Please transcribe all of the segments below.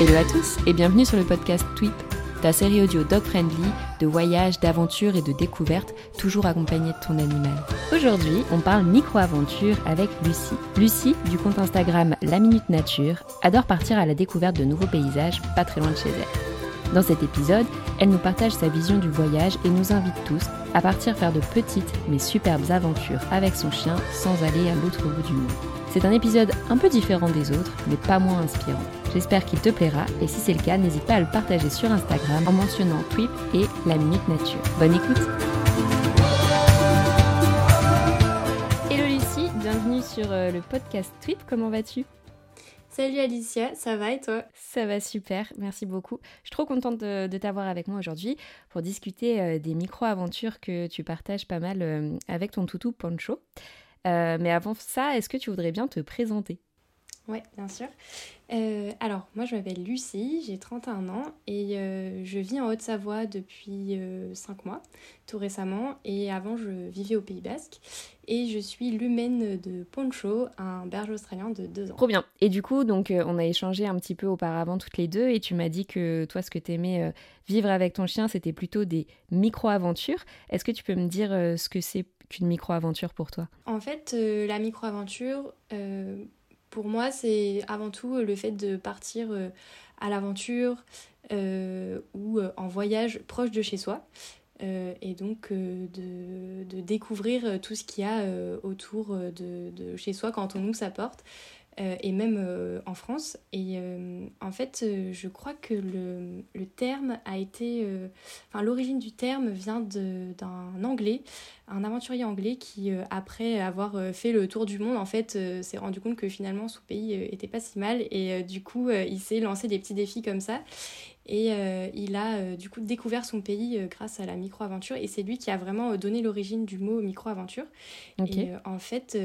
Hello à tous et bienvenue sur le podcast Tweep, ta série audio dog friendly de voyages, d'aventures et de découvertes, toujours accompagnée de ton animal. Aujourd'hui, on parle micro-aventure avec Lucie. Lucie, du compte Instagram La Minute Nature, adore partir à la découverte de nouveaux paysages pas très loin de chez elle. Dans cet épisode, elle nous partage sa vision du voyage et nous invite tous à partir faire de petites mais superbes aventures avec son chien sans aller à l'autre bout du monde. C'est un épisode un peu différent des autres, mais pas moins inspirant. J'espère qu'il te plaira et si c'est le cas, n'hésite pas à le partager sur Instagram en mentionnant Twip et la Minute Nature. Bonne écoute Hello Lucie, bienvenue sur euh, le podcast Twip, comment vas-tu? Salut Alicia, ça va et toi? Ça va super, merci beaucoup. Je suis trop contente de, t'avoir avec moi aujourd'hui pour discuter euh, des micro-aventures que tu partages pas mal euh, avec ton toutou Pancho. mais avant ça, est-ce que tu voudrais bien te présenter? Oui, bien sûr. Euh, alors, moi, je m'appelle Lucie, j'ai 31 ans et euh, je vis en Haute-Savoie depuis 5 euh, mois, tout récemment. Et avant, je vivais au Pays Basque. Et je suis l'humaine de Poncho, un berger australien de 2 ans. Trop bien. Et du coup, donc, on a échangé un petit peu auparavant toutes les deux et tu m'as dit que toi, ce que tu aimais vivre avec ton chien, c'était plutôt des micro-aventures. Est-ce que tu peux me dire ce que c'est qu'une micro-aventure pour toi? En fait, la micro-aventure pour moi, c'est avant tout le fait de partir euh, à l'aventure euh, ou euh, en voyage proche de chez soi. et donc de, découvrir tout ce qu'il y a autour de, de, chez soi quand on ouvre sa porte. Euh, et même euh, en France. Et euh, en fait, je crois que le, le terme a été... Enfin, l'origine du terme vient d'un Anglais, un aventurier anglais qui, après avoir fait le tour du monde, en fait, s'est rendu compte que finalement son pays était pas si mal. Et du coup, il s'est lancé des petits défis comme ça. Et euh, il a euh, du coup découvert son pays euh, grâce à la micro-aventure. Et c'est lui qui a vraiment donné l'origine du mot micro-aventure. Et en fait,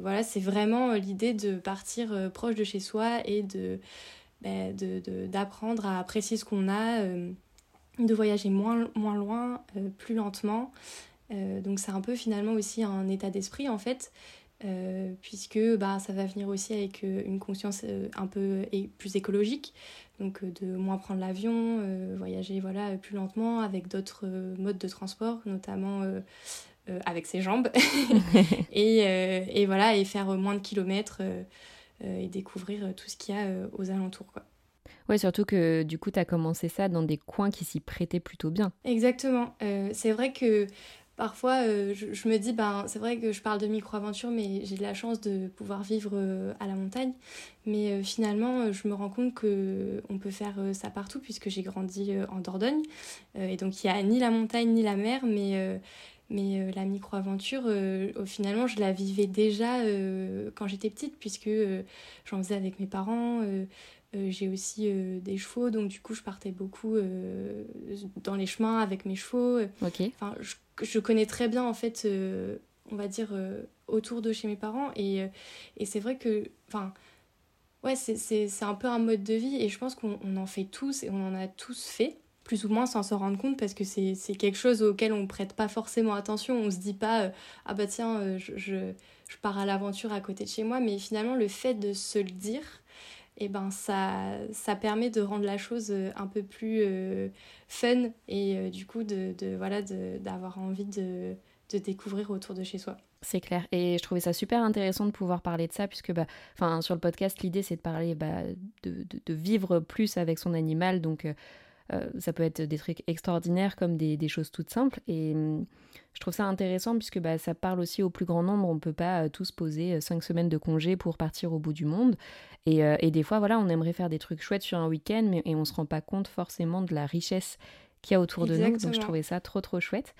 voilà, c'est vraiment l'idée de partir proche de chez soi et de, bah, d'apprendre à apprécier ce qu'on a, de voyager moins, moins loin, plus lentement. donc c'est un peu finalement aussi un état d'esprit en fait. puisque bah, ça va venir aussi avec une conscience un peu plus écologique, donc euh, de moins prendre l'avion, euh, voyager voilà, plus lentement avec d'autres euh, modes de transport, notamment avec ses jambes, et, et, voilà, et faire moins de kilomètres et découvrir tout ce qu'il y a aux alentours. Quoi. Ouais, surtout que du coup, tu as commencé ça dans des coins qui s'y prêtaient plutôt bien. Exactement. c'est vrai que Parfois, euh, je, me dis, ben, c'est vrai que je parle de micro-aventure, mais j'ai de la chance de pouvoir vivre euh, à la montagne. Mais euh, finalement, je me rends compte qu'on peut faire ça partout, puisque j'ai grandi en Dordogne. et donc, il n'y a ni la montagne ni la mer, mais, mais la micro-aventure, finalement, je la vivais déjà quand j'étais petite, puisque j'en faisais avec mes parents. j'ai aussi des chevaux, donc du coup je partais beaucoup dans les chemins avec mes chevaux. Ok. Enfin, je je connais très bien en fait, euh, on va dire, euh, autour de chez mes parents. Et, euh, et c'est vrai que, enfin, ouais, c'est un peu un mode de vie et je pense qu'on en fait tous et on en a tous fait, plus ou moins sans se rendre compte parce que c'est quelque chose auquel on prête pas forcément attention. On se dit pas, ah bah tiens, je, je, je pars à l'aventure à côté de chez moi, mais finalement le fait de se le dire, et eh ben ça, ça permet de rendre la chose euh, un peu plus euh, fun et euh, du coup de, de voilà d'avoir envie de, de, découvrir autour de chez soi. C'est clair. Et je trouvais ça super intéressant de pouvoir parler de ça puisque bah, sur le podcast l'idée c'est de parler bah, de, de, vivre plus avec son animal. Donc ça peut être des trucs extraordinaires comme des, des choses toutes simples. Et je trouve ça intéressant puisque bah, ça parle aussi au plus grand nombre. On ne peut pas tous poser cinq semaines de congé pour partir au bout du monde. Euh, et, des fois, voilà, on aimerait faire des trucs chouettes sur un week-end, mais et on se rend pas compte forcément de la richesse qu'il y a autour de nous. Donc je trouvais ça trop trop chouette.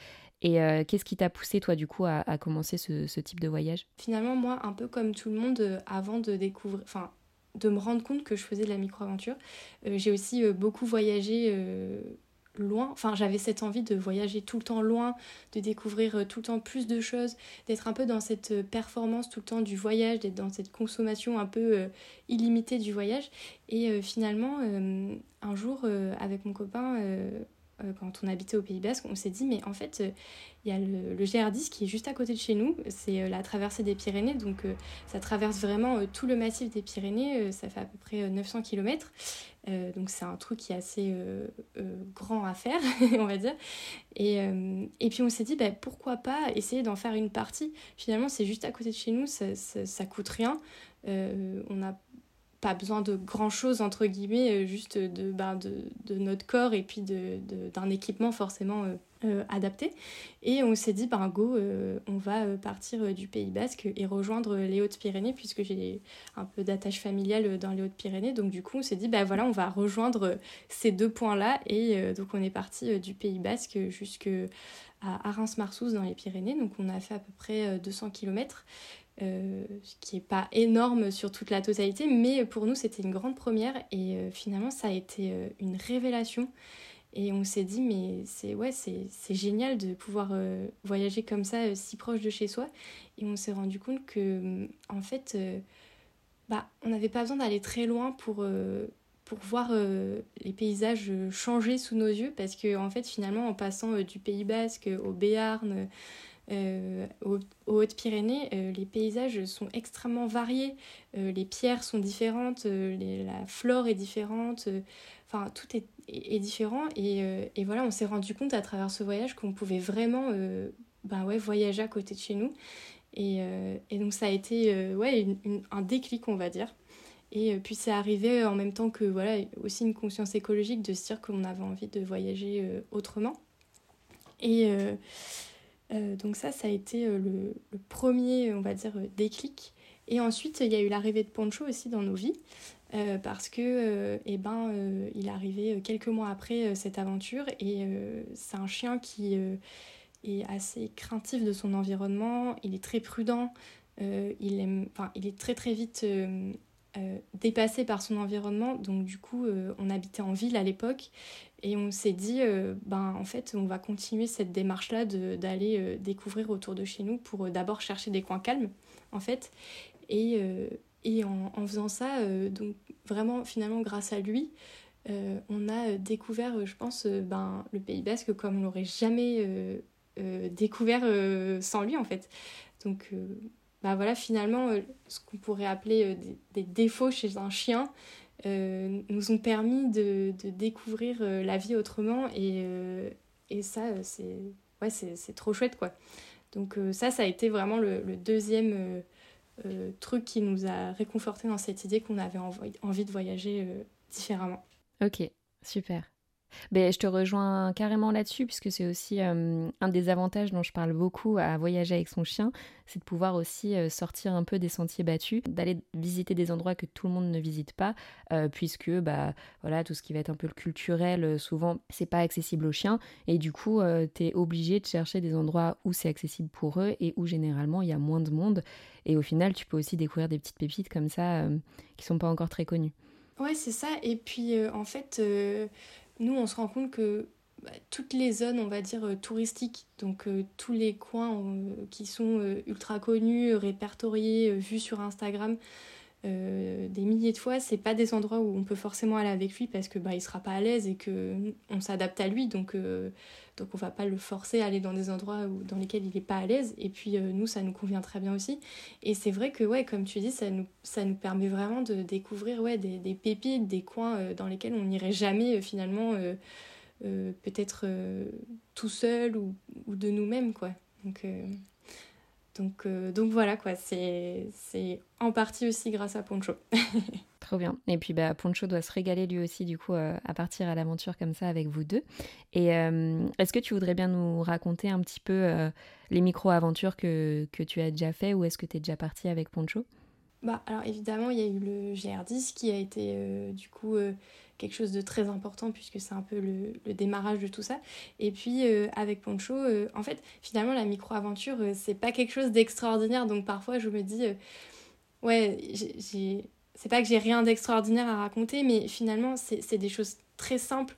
Et euh, qu'est-ce qui t'a poussé, toi, du coup, à, commencer ce, type de voyage? Finalement, moi, un peu comme tout le monde, euh, avant de découvrir, enfin, de me rendre compte que je faisais de la micro-aventure, j'ai aussi beaucoup voyagé loin. Enfin, j'avais cette envie de voyager tout le temps loin, de découvrir euh, tout le temps plus de choses, d'être un peu dans cette euh, performance tout le temps du voyage, d'être dans cette consommation un peu euh, illimitée du voyage. Et finalement, un jour, avec mon copain, quand on habitait au Pays Basque, on s'est dit, mais en fait, il y a le, le, GR10 qui est juste à côté de chez nous. C'est la traversée des Pyrénées, donc ça traverse vraiment tout le massif des Pyrénées. ça fait à peu près 900 km. donc c'est un truc qui est assez grand à faire, on va dire. Et, et puis on s'est dit, bah, pourquoi pas essayer d'en faire une partie. Finalement, c'est juste à côté de chez nous, ça, ça, ça coûte rien. on n'a pas besoin de grand chose entre guillemets euh, juste de, ben, de, de, notre corps et puis d'un équipement forcément euh, euh, adapté. Et on s'est dit ben go on va partir du Pays Basque et rejoindre les Hautes-Pyrénées puisque j'ai un peu d'attache familiale dans les Hautes-Pyrénées. Donc du coup on s'est dit ben voilà on va rejoindre ces deux points là et donc on est parti du Pays Basque jusque à Reims-Marsous dans les Pyrénées. Donc on a fait à peu près 200 km euh, ce qui n'est pas énorme sur toute la totalité, mais pour nous c'était une grande première et euh, finalement ça a été euh, une révélation. Et on s'est dit, mais c'est ouais, génial de pouvoir voyager comme ça, si proche de chez soi. Et on s'est rendu compte que, en fait, bah, on n'avait pas besoin d'aller très loin pour, pour voir les paysages changer sous nos yeux, parce que, en fait, finalement, en passant du Pays Basque au Béarn, euh, aux, Hautes-Pyrénées, euh, les paysages sont extrêmement variés. Euh, les pierres sont différentes, la flore est différente, enfin tout est, différent. Et, voilà, on s'est rendu compte à travers ce voyage qu'on pouvait vraiment ben ouais, voyager à côté de chez nous. Et, donc ça a été ouais, un déclic, on va dire. Et puis c'est arrivé en même temps que voilà aussi une conscience écologique de se dire qu'on avait envie de voyager autrement. Et, donc ça, ça a été euh, le, premier, on va dire, euh, déclic. Et ensuite, il y a eu l'arrivée de Poncho aussi dans nos vies. parce que eh ben, il est arrivé quelques mois après cette aventure et c'est un chien qui est assez craintif de son environnement, il est très prudent, il, aime, il est très très vite dépassé par son environnement, donc du coup on habitait en ville à l'époque et on s'est dit, euh, ben, en fait, on va continuer cette démarche-là d'aller euh, découvrir autour de chez nous pour euh, d'abord chercher des coins calmes, en fait. Et, et en, en, faisant ça, donc vraiment, finalement, grâce à lui, on a découvert, je pense, ben, le Pays Basque comme on l'aurait jamais découvert sans lui, en fait. Donc, ben, voilà, finalement, ce qu'on pourrait appeler des, des, défauts chez un chien, euh, nous ont permis de, de découvrir euh, la vie autrement et, euh, et ça c'est ouais, trop chouette quoi. Donc ça ça a été vraiment le, le deuxième truc qui nous a réconforté dans cette idée qu'on avait envie de voyager différemment. Ok, super. Ben, je te rejoins carrément là-dessus, puisque c'est aussi euh, un des avantages dont je parle beaucoup à voyager avec son chien, c'est de pouvoir aussi euh, sortir un peu des sentiers battus, d'aller visiter des endroits que tout le monde ne visite pas, euh, puisque bah, voilà, tout ce qui va être un peu le culturel, souvent, c'est pas accessible aux chiens, et du coup, tu es obligé de chercher des endroits où c'est accessible pour eux et où généralement il y a moins de monde, et au final, tu peux aussi découvrir des petites pépites comme ça qui sont pas encore très connues. Ouais, c'est ça. Et puis, en fait, nous, on se rend compte que bah, toutes les zones, on va dire, euh, touristiques, donc euh, tous les coins euh, qui sont ultra connus, répertoriés, vus sur Instagram, des milliers de fois, c'est pas des endroits où on peut forcément aller avec lui parce que bah il sera pas à l'aise et que on s'adapte à lui. Donc donc on va pas le forcer à aller dans des endroits où, dans lesquels il est pas à l'aise. Et puis nous ça nous convient très bien aussi. Et c'est vrai que ouais comme tu dis ça nous ça nous permet vraiment de découvrir ouais des, des pépites des coins dans lesquels on n'irait jamais finalement peut-être tout seul ou, ou de nous-mêmes quoi donc, euh, donc voilà quoi, c'est en partie aussi grâce à Poncho. Trop bien. Et puis bah, Poncho doit se régaler lui aussi du coup euh, à partir à l'aventure comme ça avec vous deux. Et euh, est-ce que tu voudrais bien nous raconter un petit peu les micro-aventures que, que, tu as déjà fait ou est-ce que tu es déjà parti avec Poncho? Bah alors évidemment il y a eu le GR10 qui a été du coup quelque chose de très important puisque c'est un peu le, démarrage de tout ça. Et puis euh, avec Poncho, euh, en fait, finalement, la micro-aventure, euh, c'est pas quelque chose d'extraordinaire. Donc parfois, je me dis, ouais, j'ai. C'est pas que j'ai rien d'extraordinaire à raconter, mais finalement, c'est des choses très simples.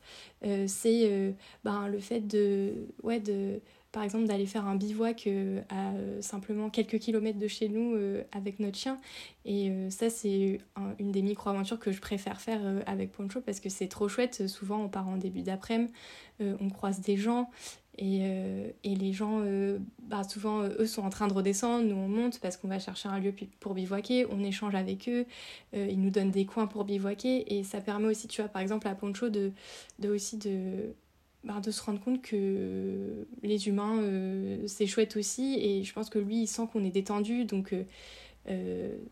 c'est ben, le fait de, ouais, de, par exemple d'aller faire un bivouac à simplement quelques kilomètres de chez nous avec notre chien. Et ça, c'est une des micro-aventures que je préfère faire avec Poncho parce que c'est trop chouette. Souvent, on part en début d'après-midi, on croise des gens et, euh, et, les gens, euh, bah souvent, euh, eux sont en train de redescendre, nous on monte parce qu'on va chercher un lieu pour bivouaquer, on échange avec eux, ils nous donnent des coins pour bivouaquer. Et ça permet aussi, tu vois, par exemple à Poncho, de, de aussi de, bah, de se rendre compte que les humains, c'est chouette aussi. Et je pense que lui, il sent qu'on est détendu, donc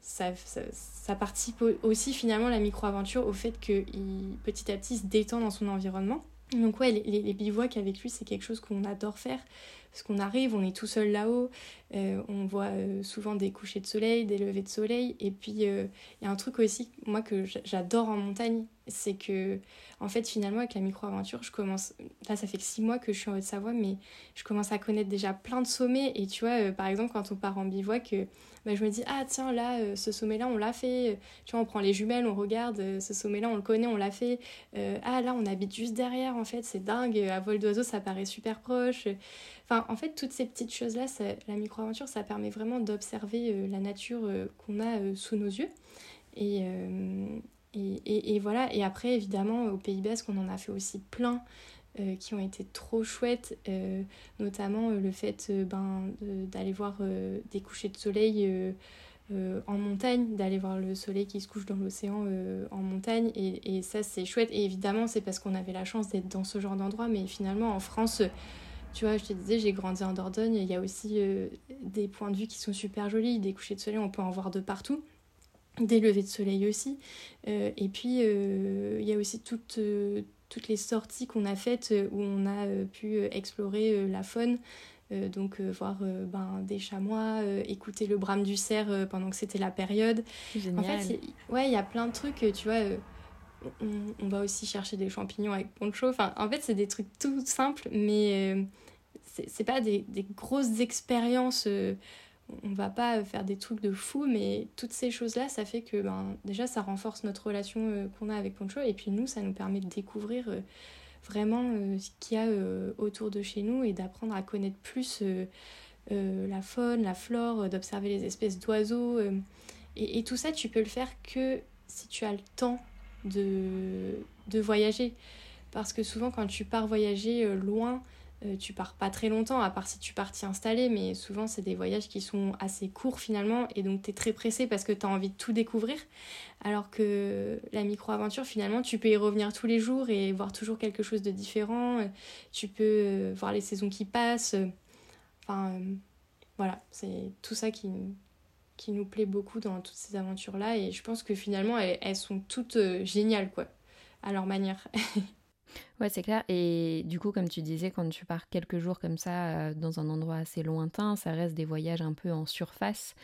ça, ça, ça, participe aussi finalement la micro-aventure au fait qu'il petit à petit se détend dans son environnement. Donc ouais, les, les, bivouacs avec lui, c'est quelque chose qu'on adore faire. Parce qu'on arrive, on est tout seul là-haut, euh, on voit euh, souvent des couchers de soleil, des levées de soleil. Et puis, il euh, y a un truc aussi, moi, que j'adore en montagne, c'est que, en fait, finalement, avec la micro-aventure, je commence. Là, ça fait six mois que je suis en Haute-Savoie, mais je commence à connaître déjà plein de sommets. Et tu vois, par exemple, quand on part en bivouac, bah, je me dis, ah tiens, là, euh, ce sommet-là, on l'a fait. Tu vois, on prend les jumelles, on regarde, euh, ce sommet-là, on le connaît, on l'a fait. Euh, ah là, on habite juste derrière, en fait, c'est dingue. À vol d'oiseau, ça paraît super proche. Enfin, en fait, toutes ces petites choses-là, la micro-aventure, ça permet vraiment d'observer la nature qu'on a sous nos yeux. Et, et, voilà, et après, évidemment, au Pays Basque, on en a fait aussi plein. Euh, qui ont été trop chouettes, euh, notamment euh, le fait ben, d'aller voir des couchers de soleil en montagne, d'aller voir le soleil qui se couche dans l'océan en montagne, et, et ça c'est chouette, et évidemment c'est parce qu'on avait la chance d'être dans ce genre d'endroit, mais finalement en France, tu vois, je te disais, j'ai grandi en Dordogne, il y a aussi des points de vue qui sont super jolis, des couchers de soleil, on peut en voir de partout des levées de soleil aussi. et puis, il y a aussi toute, toutes les sorties qu'on a faites euh, où on a euh, pu euh, explorer la faune. donc voir ben, des chamois, écouter le brame du cerf pendant que c'était la période. Génial. En fait, ouais, il y a plein de trucs, tu vois. On, va aussi chercher des champignons avec poncho. Enfin, en fait, c'est des trucs tout simples, mais c'est pas des, des, grosses expériences on va pas faire des trucs de fou, mais toutes ces choses-là, ça fait que ben, déjà ça renforce notre relation euh, qu'on a avec Poncho, et puis nous, ça nous permet de découvrir euh, vraiment euh, ce qu'il y a autour de chez nous et d'apprendre à connaître plus la faune, la flore, d'observer les espèces d'oiseaux. Et, tout ça, tu peux le faire que si tu as le temps de voyager. Parce que souvent, quand tu pars voyager loin, euh, tu pars pas très longtemps, à part si tu pars t'y installer, mais souvent c'est des voyages qui sont assez courts finalement, et donc tu es très pressé parce que tu as envie de tout découvrir. Alors que la micro-aventure, finalement, tu peux y revenir tous les jours et voir toujours quelque chose de différent. Euh, tu peux euh, voir les saisons qui passent. Enfin, voilà, c'est tout ça qui, qui nous plaît beaucoup dans toutes ces aventures-là, et je pense que finalement elles, elles sont toutes géniales, quoi, à leur manière. Ouais, c'est clair. Et du coup, comme tu disais, quand tu pars quelques jours comme ça euh, dans un endroit assez lointain, ça reste des voyages un peu en surface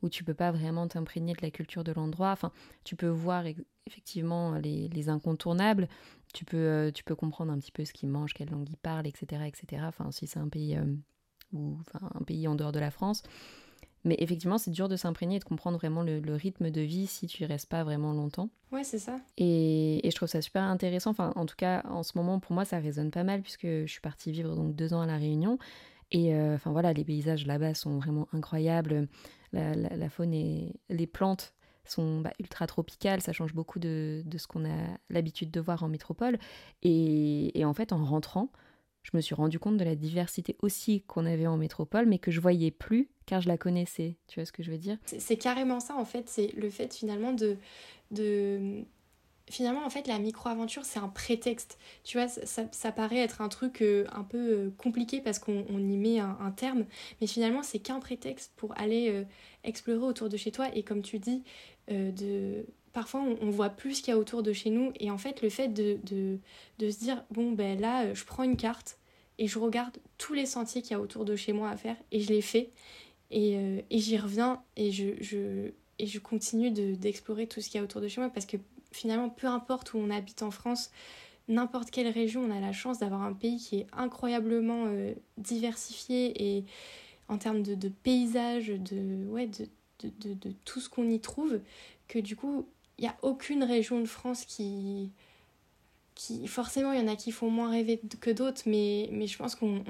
où tu peux pas vraiment t'imprégner de la culture de l'endroit. Enfin, tu peux voir effectivement les, incontournables. Tu peux, euh, tu peux comprendre un petit peu ce qu'ils mangent, quelle langue ils parlent, etc., etc. Enfin, si c'est un pays euh, ou enfin un pays en dehors de la France. Mais effectivement, c'est dur de s'imprégner et de comprendre vraiment le, rythme de vie si tu y restes pas vraiment longtemps. Ouais, c'est ça. Et, et, je trouve ça super intéressant. Enfin, en tout cas, en ce moment, pour moi, ça résonne pas mal puisque je suis partie vivre donc deux ans à La Réunion. Et euh, enfin voilà, les paysages là-bas sont vraiment incroyables. La, la, faune et les plantes sont bah, ultra tropicales, ça change beaucoup de, de ce qu'on a l'habitude de voir en métropole. Et, et en fait, en rentrant, je me suis rendu compte de la diversité aussi qu'on avait en métropole, mais que je voyais plus car je la connaissais. Tu vois ce que je veux dire? C'est carrément ça en fait, c'est le fait finalement de, de... Finalement, en fait, la micro-aventure, c'est un prétexte. Tu vois, ça, paraît être un truc euh, un peu euh, compliqué parce qu'on y met un, terme, mais finalement, c'est qu'un prétexte pour aller euh, explorer autour de chez toi. Et comme tu dis, de parfois on, voit plus ce qu'il y a autour de chez nous. Et en fait le fait de, de, se dire bon ben là euh, je prends une carte et je regarde tous les sentiers qu'il y a autour de chez moi à faire et je les fais. Et, euh, et j'y reviens et je, je, et je continue d'explorer tout ce qu'il y a autour de chez moi. Parce que finalement peu importe où on habite en France n'importe quelle région on a la chance d'avoir un pays qui est incroyablement euh, diversifié et en termes de, de de, ouais, de, de, de, tout ce qu'on y trouve, que du coup, il n'y a aucune région de France qui, qui forcément il y en a qui font moins rêver que d'autres, mais, mais je pense qu'on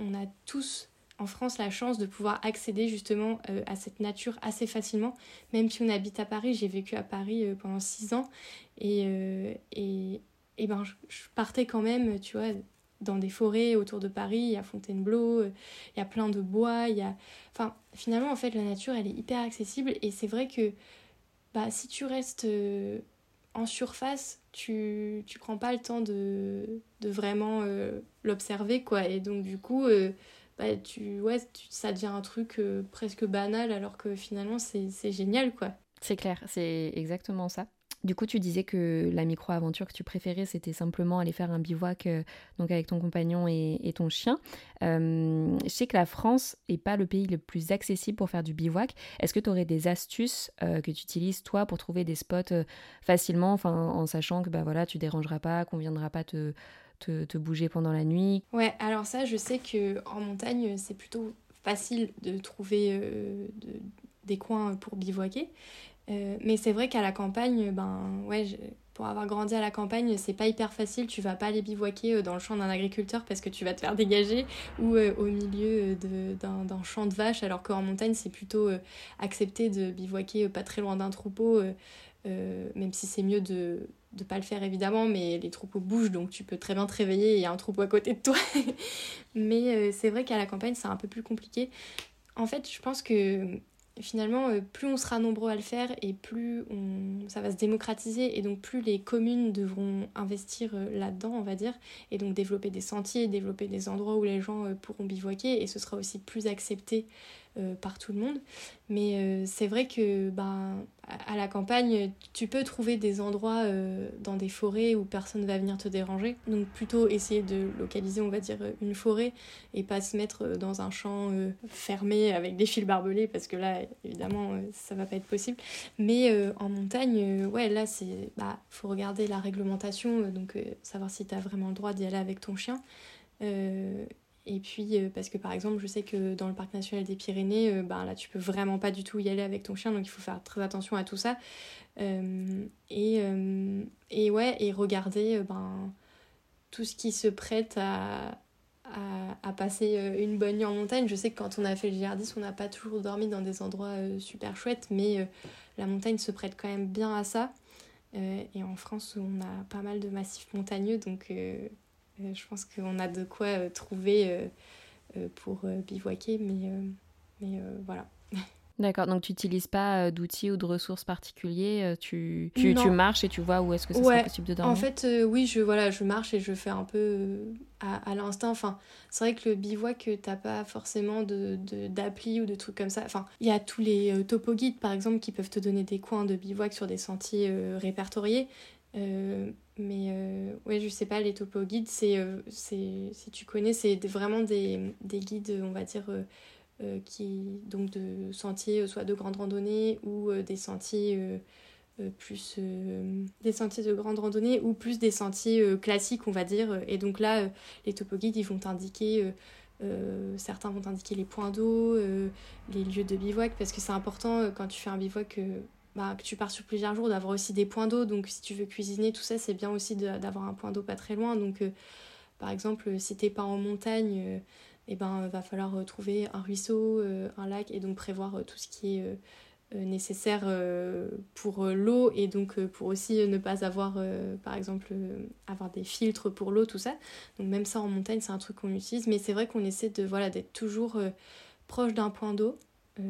on, a tous en France la chance de pouvoir accéder justement euh, à cette nature assez facilement. Même si on habite à Paris, j'ai vécu à Paris euh, pendant six ans et, euh, et, et ben, je, partais quand même, tu vois, dans des forêts autour de Paris, il y a Fontainebleau, il y a plein de bois, il y a... Enfin, finalement, en fait, la nature, elle est hyper accessible et c'est vrai que bah, si tu restes en surface, tu, tu prends pas le temps de, vraiment l'observer, quoi. Et donc, du coup, bah, tu, ouais, ça devient un truc euh, presque banal alors que finalement c'est génial quoi. C'est clair, c'est exactement ça. Du coup, tu disais que la micro-aventure que tu préférais, c'était simplement aller faire un bivouac euh, donc avec ton compagnon et, ton chien. Euh, je sais que la France n'est pas le pays le plus accessible pour faire du bivouac. Est-ce que tu aurais des astuces que tu utilises toi pour trouver des spots facilement, enfin, en sachant que bah, voilà, tu dérangeras pas, qu'on viendra pas te, te, bouger pendant la nuit? Ouais, alors ça, je sais que en montagne, c'est plutôt facile de trouver euh, des coins pour bivouaquer. Euh, mais c'est vrai qu'à la campagne, ben ouais, pour avoir grandi à la campagne, c'est pas hyper facile. Tu vas pas aller bivouaquer euh, dans le champ d'un agriculteur parce que tu vas te faire dégager ou au milieu d'un champ de vaches, alors qu'en montagne, c'est plutôt accepté de bivouaquer pas très loin d'un troupeau, même si c'est mieux de de pas le faire évidemment, mais les troupeaux bougent donc tu peux très bien te réveiller et il y a un troupeau à côté de toi. mais euh, c'est vrai qu'à la campagne c'est un peu plus compliqué. En fait, je pense que finalement, euh, plus on sera nombreux à le faire et plus ça va se démocratiser et donc plus les communes devront investir euh, là-dedans, on va dire, et donc développer des sentiers, développer des endroits où les gens pourront bivouaquer et ce sera aussi plus accepté euh, par tout le monde. Mais euh, c'est vrai que ben, à la campagne, tu peux trouver des endroits euh, dans des forêts où personne va venir te déranger. Donc plutôt essayer de localiser, on va dire, une forêt et pas se mettre dans un champ fermé avec des fils barbelés parce que là, évidemment, ça va pas être possible. Mais en montagne, ouais, là, c'est bah faut regarder la réglementation, donc savoir si tu as vraiment le droit d'y aller avec ton chien. Et puis, euh, parce que par exemple, je sais que dans le parc national des Pyrénées, euh, ben, là, tu peux vraiment pas du tout y aller avec ton chien, donc il faut faire très attention à tout ça. Euh, et, et ouais, et regarder ben, tout ce qui se prête à, à, passer une bonne nuit en montagne. Je sais que quand on a fait le GR10, on n'a pas toujours dormi dans des endroits super chouettes, mais la montagne se prête quand même bien à ça. et en France, on a pas mal de massifs montagneux, donc je pense qu'on a de quoi euh, trouver euh, pour bivouaquer, mais, mais voilà. D'accord, donc tu n'utilises pas d'outils ou de ressources particuliers, tu, tu, tu, marches et tu vois où est-ce que c'est possible de dormir? En fait, oui, je, voilà, je marche et je fais un peu à, à l'instinct. Enfin, c'est vrai que le bivouac, tu n'as pas forcément d'appli de, ou de trucs comme ça. Enfin, il y a tous les topo guides, par exemple, qui peuvent te donner des coins de bivouac sur des sentiers répertoriés. Euh, mais euh, ouais, je sais pas, les topo guides, c'est, euh, c'est, si tu connais, c'est vraiment des, des, guides, on va dire, qui, donc de sentiers, soit de grande randonnée ou des sentiers plus des sentiers de grande randonnée ou plus des sentiers classiques, on va dire. Et donc là, les topo guides, ils vont t'indiquer. certains vont t'indiquer les points d'eau, les lieux de bivouac, parce que c'est important quand tu fais un bivouac bah, que tu pars sur plusieurs jours, d'avoir aussi des points d'eau. Donc si tu veux cuisiner, tout ça, c'est bien aussi d'avoir un point d'eau pas très loin. Donc euh, par exemple, si t'es pas en montagne, et euh, eh ben va falloir euh, trouver un ruisseau, un lac, et donc prévoir tout ce qui est nécessaire pour l'eau et donc pour aussi ne pas avoir par exemple avoir des filtres pour l'eau tout ça donc même ça en montagne c'est un truc qu'on utilise mais c'est vrai qu'on essaie de voilà d'être toujours proche d'un point d'eau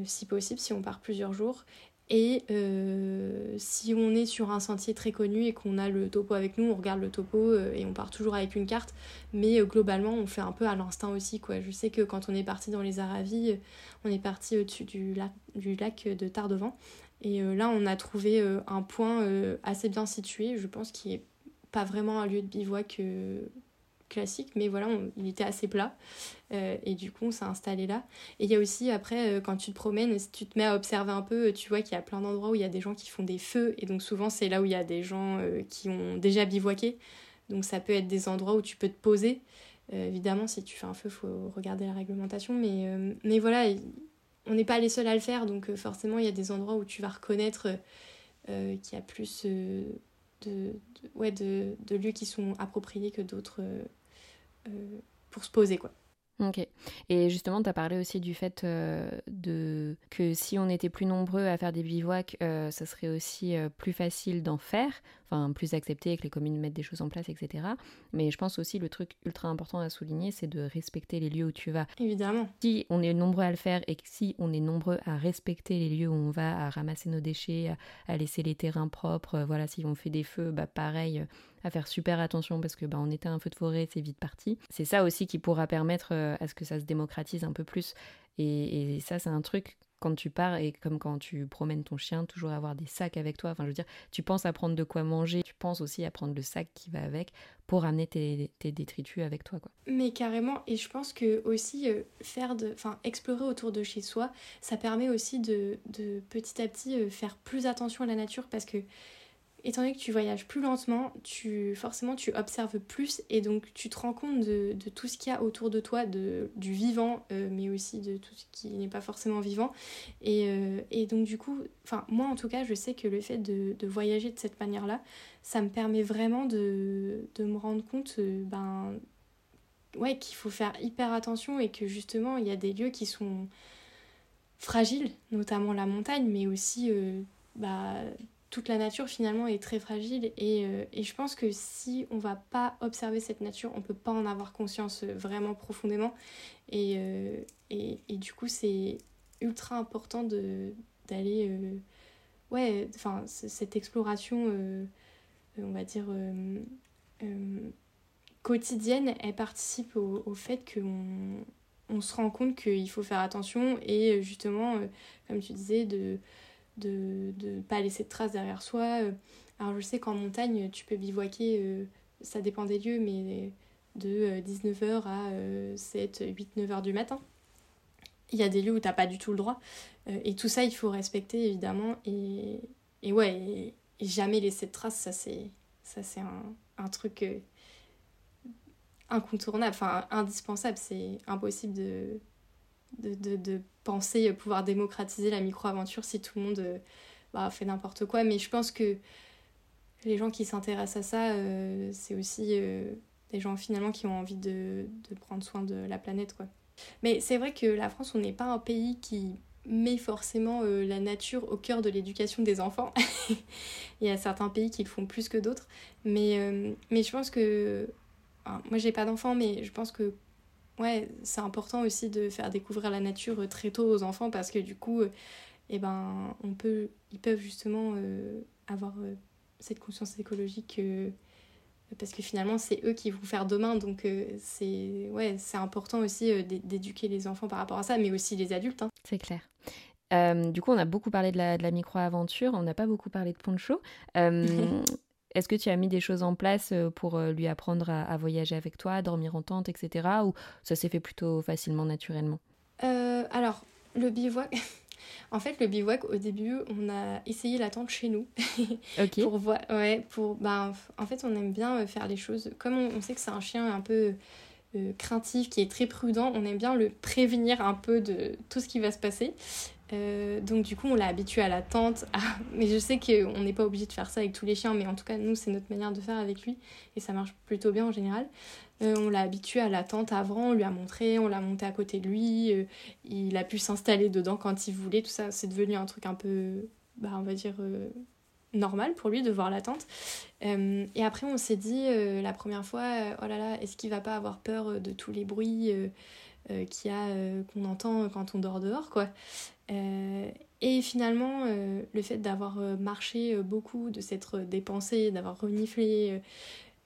si possible si on part plusieurs jours et euh, si on est sur un sentier très connu et qu'on a le topo avec nous, on regarde le topo euh, et on part toujours avec une carte. Mais euh, globalement, on fait un peu à l'instinct aussi. Quoi. Je sais que quand on est parti dans les Aravis, on est parti au-dessus du lac, du lac de Tardevant. Et là, on a trouvé un point assez bien situé, je pense, qui est pas vraiment un lieu de bivouac classique, mais voilà, il était assez plat. Euh, et du coup, on s'est installé là. Et il y a aussi, après, euh, quand tu te promènes, si tu te mets à observer un peu, tu vois qu'il y a plein d'endroits où il y a des gens qui font des feux. Et donc, souvent, c'est là où il y a des gens euh, qui ont déjà bivouaqué. Donc, ça peut être des endroits où tu peux te poser. évidemment, si tu fais un feu, il faut regarder la réglementation. Mais, mais voilà, on n'est pas les seuls à le faire. Donc, forcément, il y a des endroits où tu vas reconnaître qu'il y a plus de, ouais, de, de, lieux qui sont appropriés que d'autres pour se poser, quoi. Ok. Et justement, tu as parlé aussi du fait euh, de... que si on était plus nombreux à faire des bivouacs, euh, ça serait aussi euh, plus facile d'en faire, enfin plus accepté, que les communes mettent des choses en place, etc. Mais je pense aussi le truc ultra important à souligner, c'est de respecter les lieux où tu vas. Évidemment. Si on est nombreux à le faire et que si on est nombreux à respecter les lieux où on va, à ramasser nos déchets, à, laisser les terrains propres, voilà, si on fait des feux, bah pareil à faire super attention parce que bah, on était un feu de forêt, c'est vite parti. C'est ça aussi qui pourra permettre euh, à ce que ça se démocratise un peu plus. Et, ça, c'est un truc quand tu pars et comme quand tu promènes ton chien, toujours avoir des sacs avec toi. Enfin, je veux dire, tu penses à prendre de quoi manger, tu penses aussi à prendre le sac qui va avec pour amener tes, détritus avec toi. Quoi. Mais carrément, et je pense que aussi euh, faire enfin, explorer autour de chez soi, ça permet aussi de, de petit à petit euh, faire plus attention à la nature parce que étant donné que tu voyages plus lentement, tu forcément tu observes plus et donc tu te rends compte de, tout ce qu'il y a autour de toi, de, du vivant, euh, mais aussi de tout ce qui n'est pas forcément vivant. Et, euh, et donc du coup, enfin moi en tout cas, je sais que le fait de, voyager de cette manière-là, ça me permet vraiment de, me rendre compte euh, ben, ouais, qu'il faut faire hyper attention et que justement il y a des lieux qui sont fragiles, notamment la montagne, mais aussi bah, toute la nature finalement est très fragile. Et, euh, et, je pense que si on va pas observer cette nature, on peut pas en avoir conscience euh, vraiment profondément. Et, euh, et, du coup c'est ultra important d'aller ouais enfin cette exploration on va dire quotidienne elle participe au, au fait qu'on on se rend compte qu'il faut faire attention et justement comme tu disais de de ne pas laisser de traces derrière soi. Euh, alors je sais qu'en montagne, tu peux bivouaquer, euh, ça dépend des lieux, mais de 19h euh, à 7, 8, 9h du matin. Il y a des lieux où tu n'as pas du tout le droit. et tout ça, il faut respecter, évidemment. Et, et ouais, et, jamais laisser de traces, ça c'est, ça, c'est un, truc incontournable, enfin indispensable. C'est impossible de, de, penser pouvoir démocratiser la micro-aventure si tout le monde euh, bah, fait n'importe quoi. Mais je pense que les gens qui s'intéressent à ça, euh, c'est aussi euh, des gens finalement qui ont envie de, prendre soin de la planète. Quoi. Mais c'est vrai que la France, on n'est pas un pays qui met forcément la nature au cœur de l'éducation des enfants. Il y a certains pays qui le font plus que d'autres. Mais, mais je pense que... moi, j'ai pas d'enfants, mais je pense que ouais, c'est important aussi de faire découvrir la nature euh, très tôt aux enfants parce que du coup, euh, eh ben, on peut, ils peuvent justement euh, avoir cette conscience écologique parce que finalement, c'est eux qui vont faire demain. Donc, c'est ouais, important aussi d'éduquer les enfants par rapport à ça, mais aussi les adultes. Hein. C'est clair. du coup, on a beaucoup parlé de la, de la micro-aventure, on n'a pas beaucoup parlé de poncho. Est-ce que tu as mis des choses en place euh, pour euh, lui apprendre à, voyager avec toi, à dormir en tente, etc. Ou ça s'est fait plutôt facilement, naturellement? Euh, Alors, le bivouac. en fait, le bivouac, au début, on a essayé la tente chez nous. ok. pour voir. Ouais, pour. Ben, en fait, on aime bien faire les choses. Comme on, sait que c'est un chien un peu. craintif, qui est très prudent, on aime bien le prévenir un peu de tout ce qui va se passer. Euh, donc du coup on l'a habitué à la tente, mais je sais qu'on n'est pas obligé de faire ça avec tous les chiens, mais en tout cas nous c'est notre manière de faire avec lui et ça marche plutôt bien en général. Euh, on l'a habitué à la tente avant, on lui a montré, on l'a monté à côté de lui, euh, il a pu s'installer dedans quand il voulait, tout ça c'est devenu un truc un peu, bah, on va dire, normal pour lui de voir la tente. et après on s'est dit la première fois, oh là là, est-ce qu'il va pas avoir peur de tous les bruits qu'il y a, qu'on entend quand on dort dehors quoi? euh, et finalement, euh, le fait d'avoir euh, marché beaucoup, de s'être dépensé, d'avoir reniflé,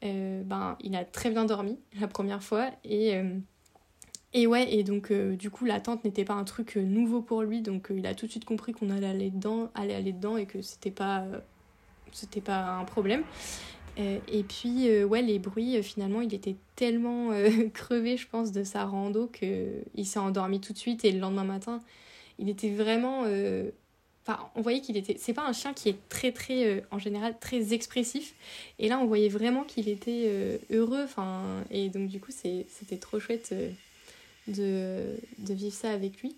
ben, il a très bien dormi la première fois. Et, et ouais, et donc du coup, la tente n'était pas un truc nouveau pour lui, donc il a tout de suite compris qu'on allait aller dedans, aller aller dedans et que c'était pas, c'était pas un problème. et puis, ouais, les bruits, finalement, il était tellement crevé, je pense, de sa rando qu'il s'est endormi tout de suite. Et le lendemain matin, il était vraiment. Euh, enfin, on voyait qu'il était. C'est pas un chien qui est très, très, euh, en général, très expressif. Et là, on voyait vraiment qu'il était euh, heureux. Enfin, et donc, du coup, c'était trop chouette de, de, vivre ça avec lui.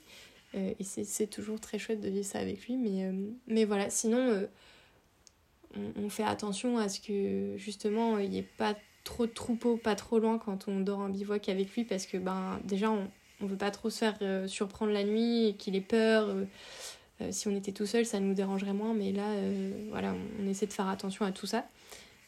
et c'est toujours très chouette de vivre ça avec lui. Mais, mais voilà, sinon. on, fait attention à ce que justement il n'y ait pas trop de troupeaux, pas trop loin quand on dort en bivouac avec lui parce que ben déjà on, on veut pas trop se faire surprendre la nuit et qu'il ait peur. si on était tout seul, ça nous dérangerait moins, mais là, voilà, on, essaie de faire attention à tout ça.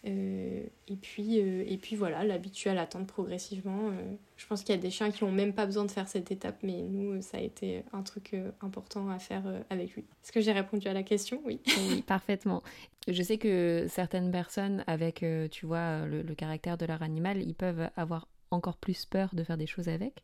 Euh, et, puis, euh, et puis voilà, l'habituer à progressivement. Euh, je pense qu'il y a des chiens qui n'ont même pas besoin de faire cette étape, mais nous, ça a été un truc important à faire avec lui. Est-ce que j'ai répondu à la question? Oui. Oui, parfaitement. Je sais que certaines personnes, avec, tu vois, le, le, caractère de leur animal, ils peuvent avoir encore plus peur de faire des choses avec.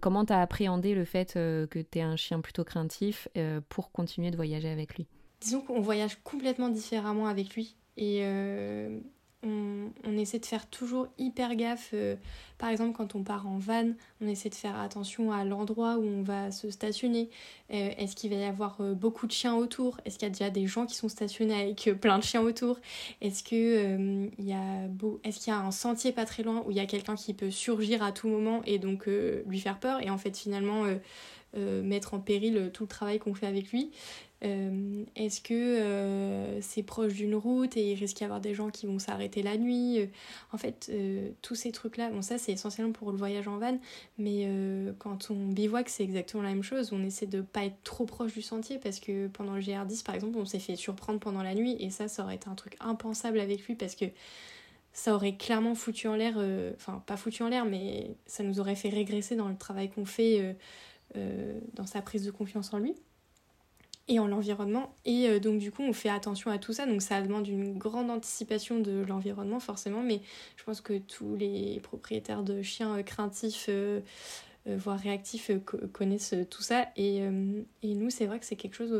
Comment tu as appréhendé le fait que tu es un chien plutôt craintif pour continuer de voyager avec lui? Disons qu'on voyage complètement différemment avec lui. Et euh, on, essaie de faire toujours hyper gaffe. Euh, par exemple, quand on part en van, on essaie de faire attention à l'endroit où on va se stationner. Euh, est-ce qu'il va y avoir beaucoup de chiens autour? Est-ce qu'il y a déjà des gens qui sont stationnés avec plein de chiens autour? Est-ce qu'il y, a qu'il y a un sentier pas très loin où il y a quelqu'un qui peut surgir à tout moment et donc lui faire peur? Et en fait finalement mettre en péril tout le travail qu'on fait avec lui euh, est-ce que euh, c'est proche d'une route et il risque d'y avoir des gens qui vont s'arrêter la nuit euh, En fait, tous ces trucs-là, bon ça c'est essentiellement pour le voyage en van, mais quand on bivouac c'est exactement la même chose. On essaie de pas être trop proche du sentier parce que pendant le GR10 par exemple on s'est fait surprendre pendant la nuit et ça ça aurait été un truc impensable avec lui parce que ça aurait clairement foutu en l'air, enfin pas foutu en l'air mais ça nous aurait fait régresser dans le travail qu'on fait dans sa prise de confiance en lui et en l'environnement. Et euh, donc du coup, on fait attention à tout ça. Donc ça demande une grande anticipation de l'environnement forcément, mais je pense que tous les propriétaires de chiens euh, craintifs, euh, voire réactifs, connaissent tout ça. Et, et nous, c'est vrai que c'est quelque chose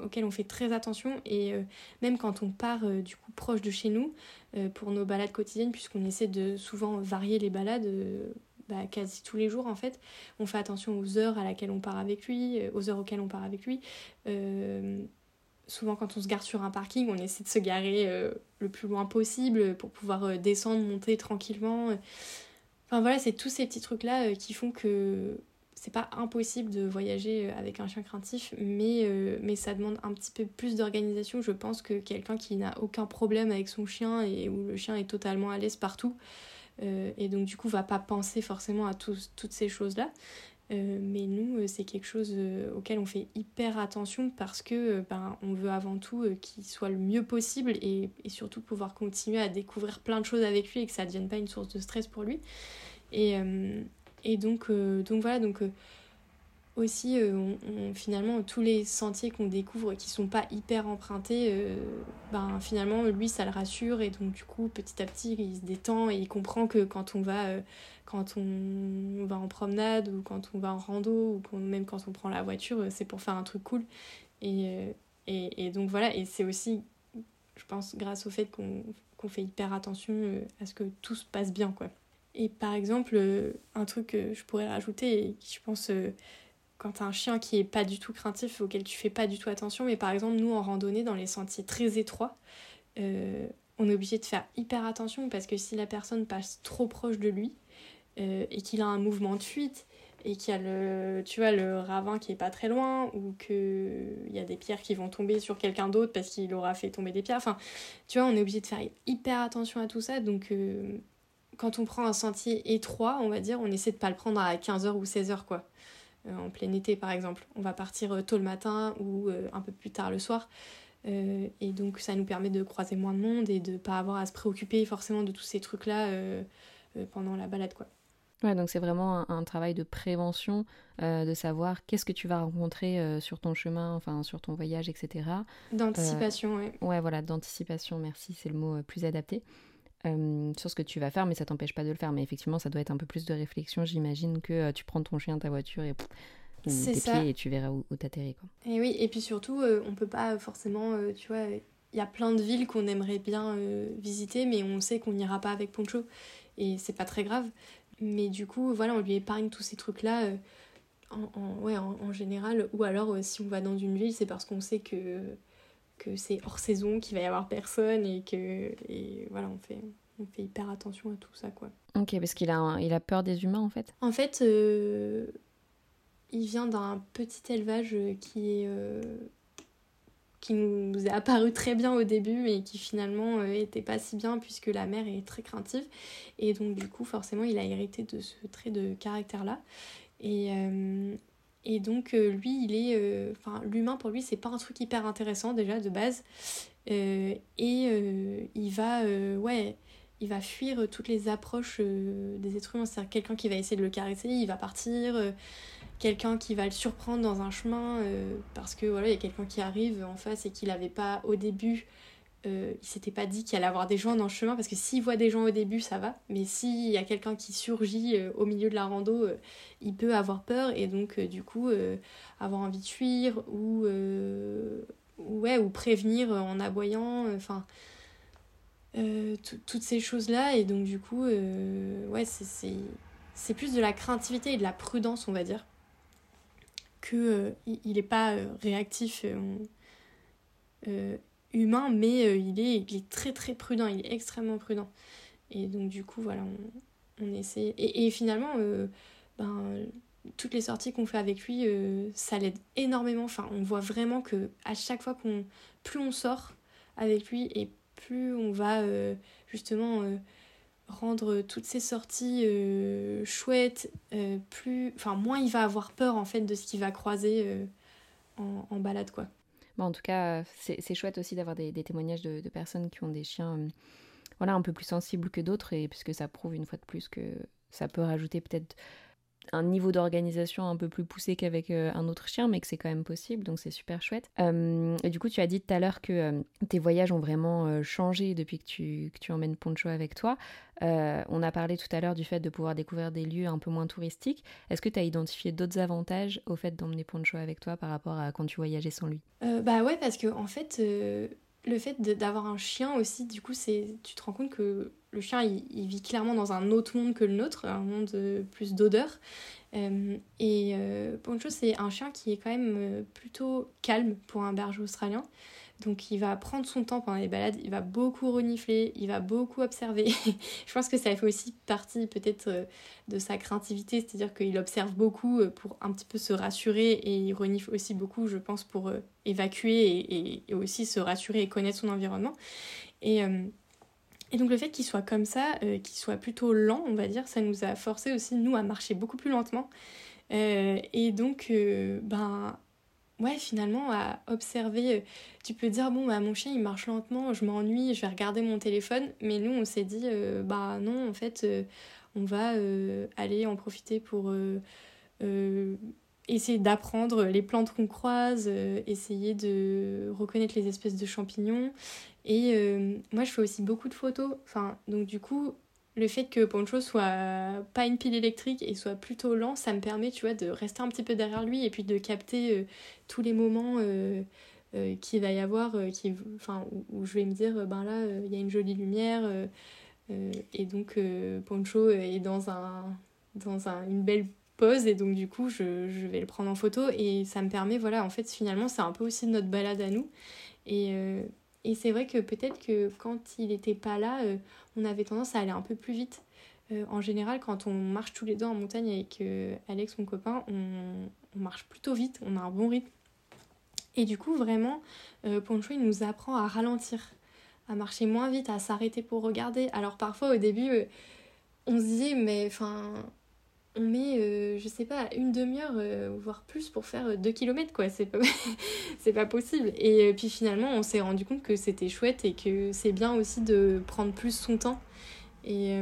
auquel on fait très attention. Et même quand on part du coup proche de chez nous, pour nos balades quotidiennes, puisqu'on essaie de souvent varier les balades bah, quasi tous les jours en fait. On fait attention aux heures à laquelle on part avec lui, euh, aux heures auxquelles on part avec lui. Euh, souvent quand on se gare sur un parking, on essaie de se garer euh, le plus loin possible pour pouvoir descendre, monter tranquillement. Enfin voilà, c'est tous ces petits trucs là qui font que c'est pas impossible de voyager avec un chien craintif, mais ça demande un petit peu plus d'organisation, je pense, que quelqu'un qui n'a aucun problème avec son chien et où le chien est totalement à l'aise partout. Euh, et donc du coup va pas penser forcément à toutes ces choses-là. Euh, mais nous, euh, c'est quelque chose auquel on fait hyper attention parce que ben, on veut avant tout qu'il soit le mieux possible et, et, surtout pouvoir continuer à découvrir plein de choses avec lui et que ça ne devienne pas une source de stress pour lui. Et, et donc, donc voilà, donc aussi euh, finalement tous les sentiers qu'on découvre qui sont pas hyper empruntés euh, ben finalement lui ça le rassure et donc du coup petit à petit il se détend et il comprend que quand on va euh, quand on va en promenade ou quand on va en rando ou même quand on prend la voiture c'est pour faire un truc cool. Et, et, et donc voilà. Et c'est aussi je pense grâce au fait qu'on qu'on fait hyper attention à ce que tout se passe bien quoi. Et par exemple un truc que je pourrais rajouter et qui je pense quand t'as un chien qui est pas du tout craintif, auquel tu fais pas du tout attention, mais par exemple, nous en randonnée, dans les sentiers très étroits, euh, on est obligé de faire hyper attention parce que si la personne passe trop proche de lui euh, et qu'il a un mouvement de fuite et qu'il y a le, le ravin qui est pas très loin ou qu'il y a des pierres qui vont tomber sur quelqu'un d'autre parce qu'il aura fait tomber des pierres, enfin, tu vois, on est obligé de faire hyper attention à tout ça. Donc, euh, quand on prend un sentier étroit, on va dire, on essaie de pas le prendre à 15h ou 16h, quoi. Euh, en plein été par exemple. On va partir euh, tôt le matin ou euh, un peu plus tard le soir. et donc ça nous permet de croiser moins de monde et de pas avoir à se préoccuper forcément de tous ces trucs-là pendant la balade. quoi. Ouais, donc c'est vraiment un, travail de prévention, de savoir qu'est-ce que tu vas rencontrer sur ton chemin, enfin sur ton voyage, etc. D'anticipation, oui. Ouais, voilà, d'anticipation, merci, c'est le mot plus adapté. Euh, sur ce que tu vas faire, mais ça t'empêche pas de le faire. Mais effectivement, ça doit être un peu plus de réflexion, j'imagine, que euh, tu prends ton chien, ta voiture et tes pieds et tu verras où, où t'atterris. Et oui, et puis surtout, euh, on peut pas forcément, tu vois, il y a plein de villes qu'on aimerait bien visiter, mais on sait qu'on n'ira pas avec Poncho. Et c'est pas très grave. Mais du coup, voilà, on lui épargne tous ces trucs-là. En, ouais, en, général, ou alors si on va dans une ville, c'est parce qu'on sait que que c'est hors saison, qu'il va y avoir personne et que et voilà, on fait, on fait hyper attention à tout ça quoi. Ok, parce qu'il a, il a peur des humains en fait En fait, euh, il vient d'un petit élevage qui est. Euh, qui nous est apparu très bien au début mais qui finalement était pas si bien puisque la mère est très craintive et donc du coup forcément il a hérité de ce trait de caractère là et, et donc lui il est enfin l'humain pour lui c'est pas un truc hyper intéressant déjà de base. Et il va ouais il va fuir toutes les approches des êtres humains. C'est-à-dire quelqu'un qui va essayer de le caresser il va partir quelqu'un qui va le surprendre dans un chemin euh, parce que voilà, il y a quelqu'un qui arrive en face et qu'il n'avait pas au début, euh, il s'était pas dit qu'il allait avoir des gens dans le chemin parce que s'il voit des gens au début, ça va, mais s'il y a quelqu'un qui surgit euh, au milieu de la rando, il peut avoir peur et donc du coup avoir envie de fuir ou, ouais, ou prévenir en aboyant, enfin. toutes ces choses là et donc du coup ouais c'est plus de la craintivité et de la prudence on va dire que euh, il n'est pas euh, réactif euh, humain, mais il, est, il est très très prudent, il est extrêmement prudent. Et donc du coup, voilà, on, on essaie. Et, finalement, ben, toutes les sorties qu'on fait avec lui, ça l'aide énormément. Enfin, on voit vraiment que à chaque fois qu'on, plus on sort avec lui et plus on va justement rendre toutes ces sorties euh, chouettes, euh, plus, enfin moins il va avoir peur en fait de ce qu'il va croiser euh, en, balade quoi. Bon, en tout cas, c'est chouette aussi d'avoir des, témoignages de, personnes qui ont des chiens voilà, un peu plus sensibles que d'autres, et puisque ça prouve une fois de plus que ça peut rajouter peut-être un niveau d'organisation un peu plus poussé qu'avec euh, un autre chien, mais que c'est quand même possible, donc c'est super chouette. Euh, et du coup, tu as dit tout à l'heure que euh, tes voyages ont vraiment changé depuis que tu, que tu emmènes Poncho avec toi. on a parlé tout à l'heure du fait de pouvoir découvrir des lieux un peu moins touristiques. Est-ce que tu as identifié d'autres avantages au fait d'emmener Poncho avec toi par rapport à quand tu voyageais sans lui? Bah ouais, parce que en fait, le fait d'avoir un chien aussi, du coup, c'est tu te rends compte que le chien, il, vit clairement dans un autre monde que le nôtre, un monde euh, plus d'odeur. Euh, et euh, Poncho, c'est un chien qui est quand même plutôt calme pour un berger australien. Donc il va prendre son temps pendant les balades, il va beaucoup renifler, il va beaucoup observer. je pense que ça fait aussi partie peut-être euh, de sa craintivité, c'est-à-dire qu'il observe beaucoup euh, pour un petit peu se rassurer et il renifle aussi beaucoup, je pense, pour euh, évacuer et, aussi se rassurer et connaître son environnement. Et, et donc le fait qu'il soit comme ça, qu'il soit plutôt lent, on va dire, ça nous a forcé aussi, nous, à marcher beaucoup plus lentement. et donc, ben ouais, finalement, à observer, euh, tu peux dire, bon, bah, mon chien, il marche lentement, je m'ennuie, je vais regarder mon téléphone. Mais nous, on s'est dit, euh, bah non, en fait, euh, on va aller en profiter pour essayer d'apprendre les plantes qu'on croise, essayer de reconnaître les espèces de champignons. Et moi, je fais aussi beaucoup de photos. Enfin, donc du coup, le fait que Poncho soit pas une pile électrique et soit plutôt lent, ça me permet, tu vois, de rester un petit peu derrière lui et puis de capter euh, tous les moments euh, euh, qu'il va y avoir, qui, enfin, où, je vais me dire, ben là, il y a une jolie lumière et donc Poncho est dans, un, dans un, une belle pose et donc du coup, je, je, vais le prendre en photo et ça me permet, voilà, en fait, finalement, c'est un peu aussi notre balade à nous. Et, et c'est vrai que peut-être que quand il n'était pas là, on avait tendance à aller un peu plus vite. Euh, en général, quand on marche tous les deux en montagne avec euh, Alex, mon copain, on, marche plutôt vite, on a un bon rythme. Et du coup, vraiment, euh, Poncho, il nous apprend à ralentir, à marcher moins vite, à s'arrêter pour regarder. Alors parfois, au début, on se disait, mais enfin, on met, je sais pas, une demi-heure, voire plus pour faire 2 km, quoi. C'est pas, pas possible. Et puis finalement, on s'est rendu compte que c'était chouette et que c'est bien aussi de prendre plus son temps. Et,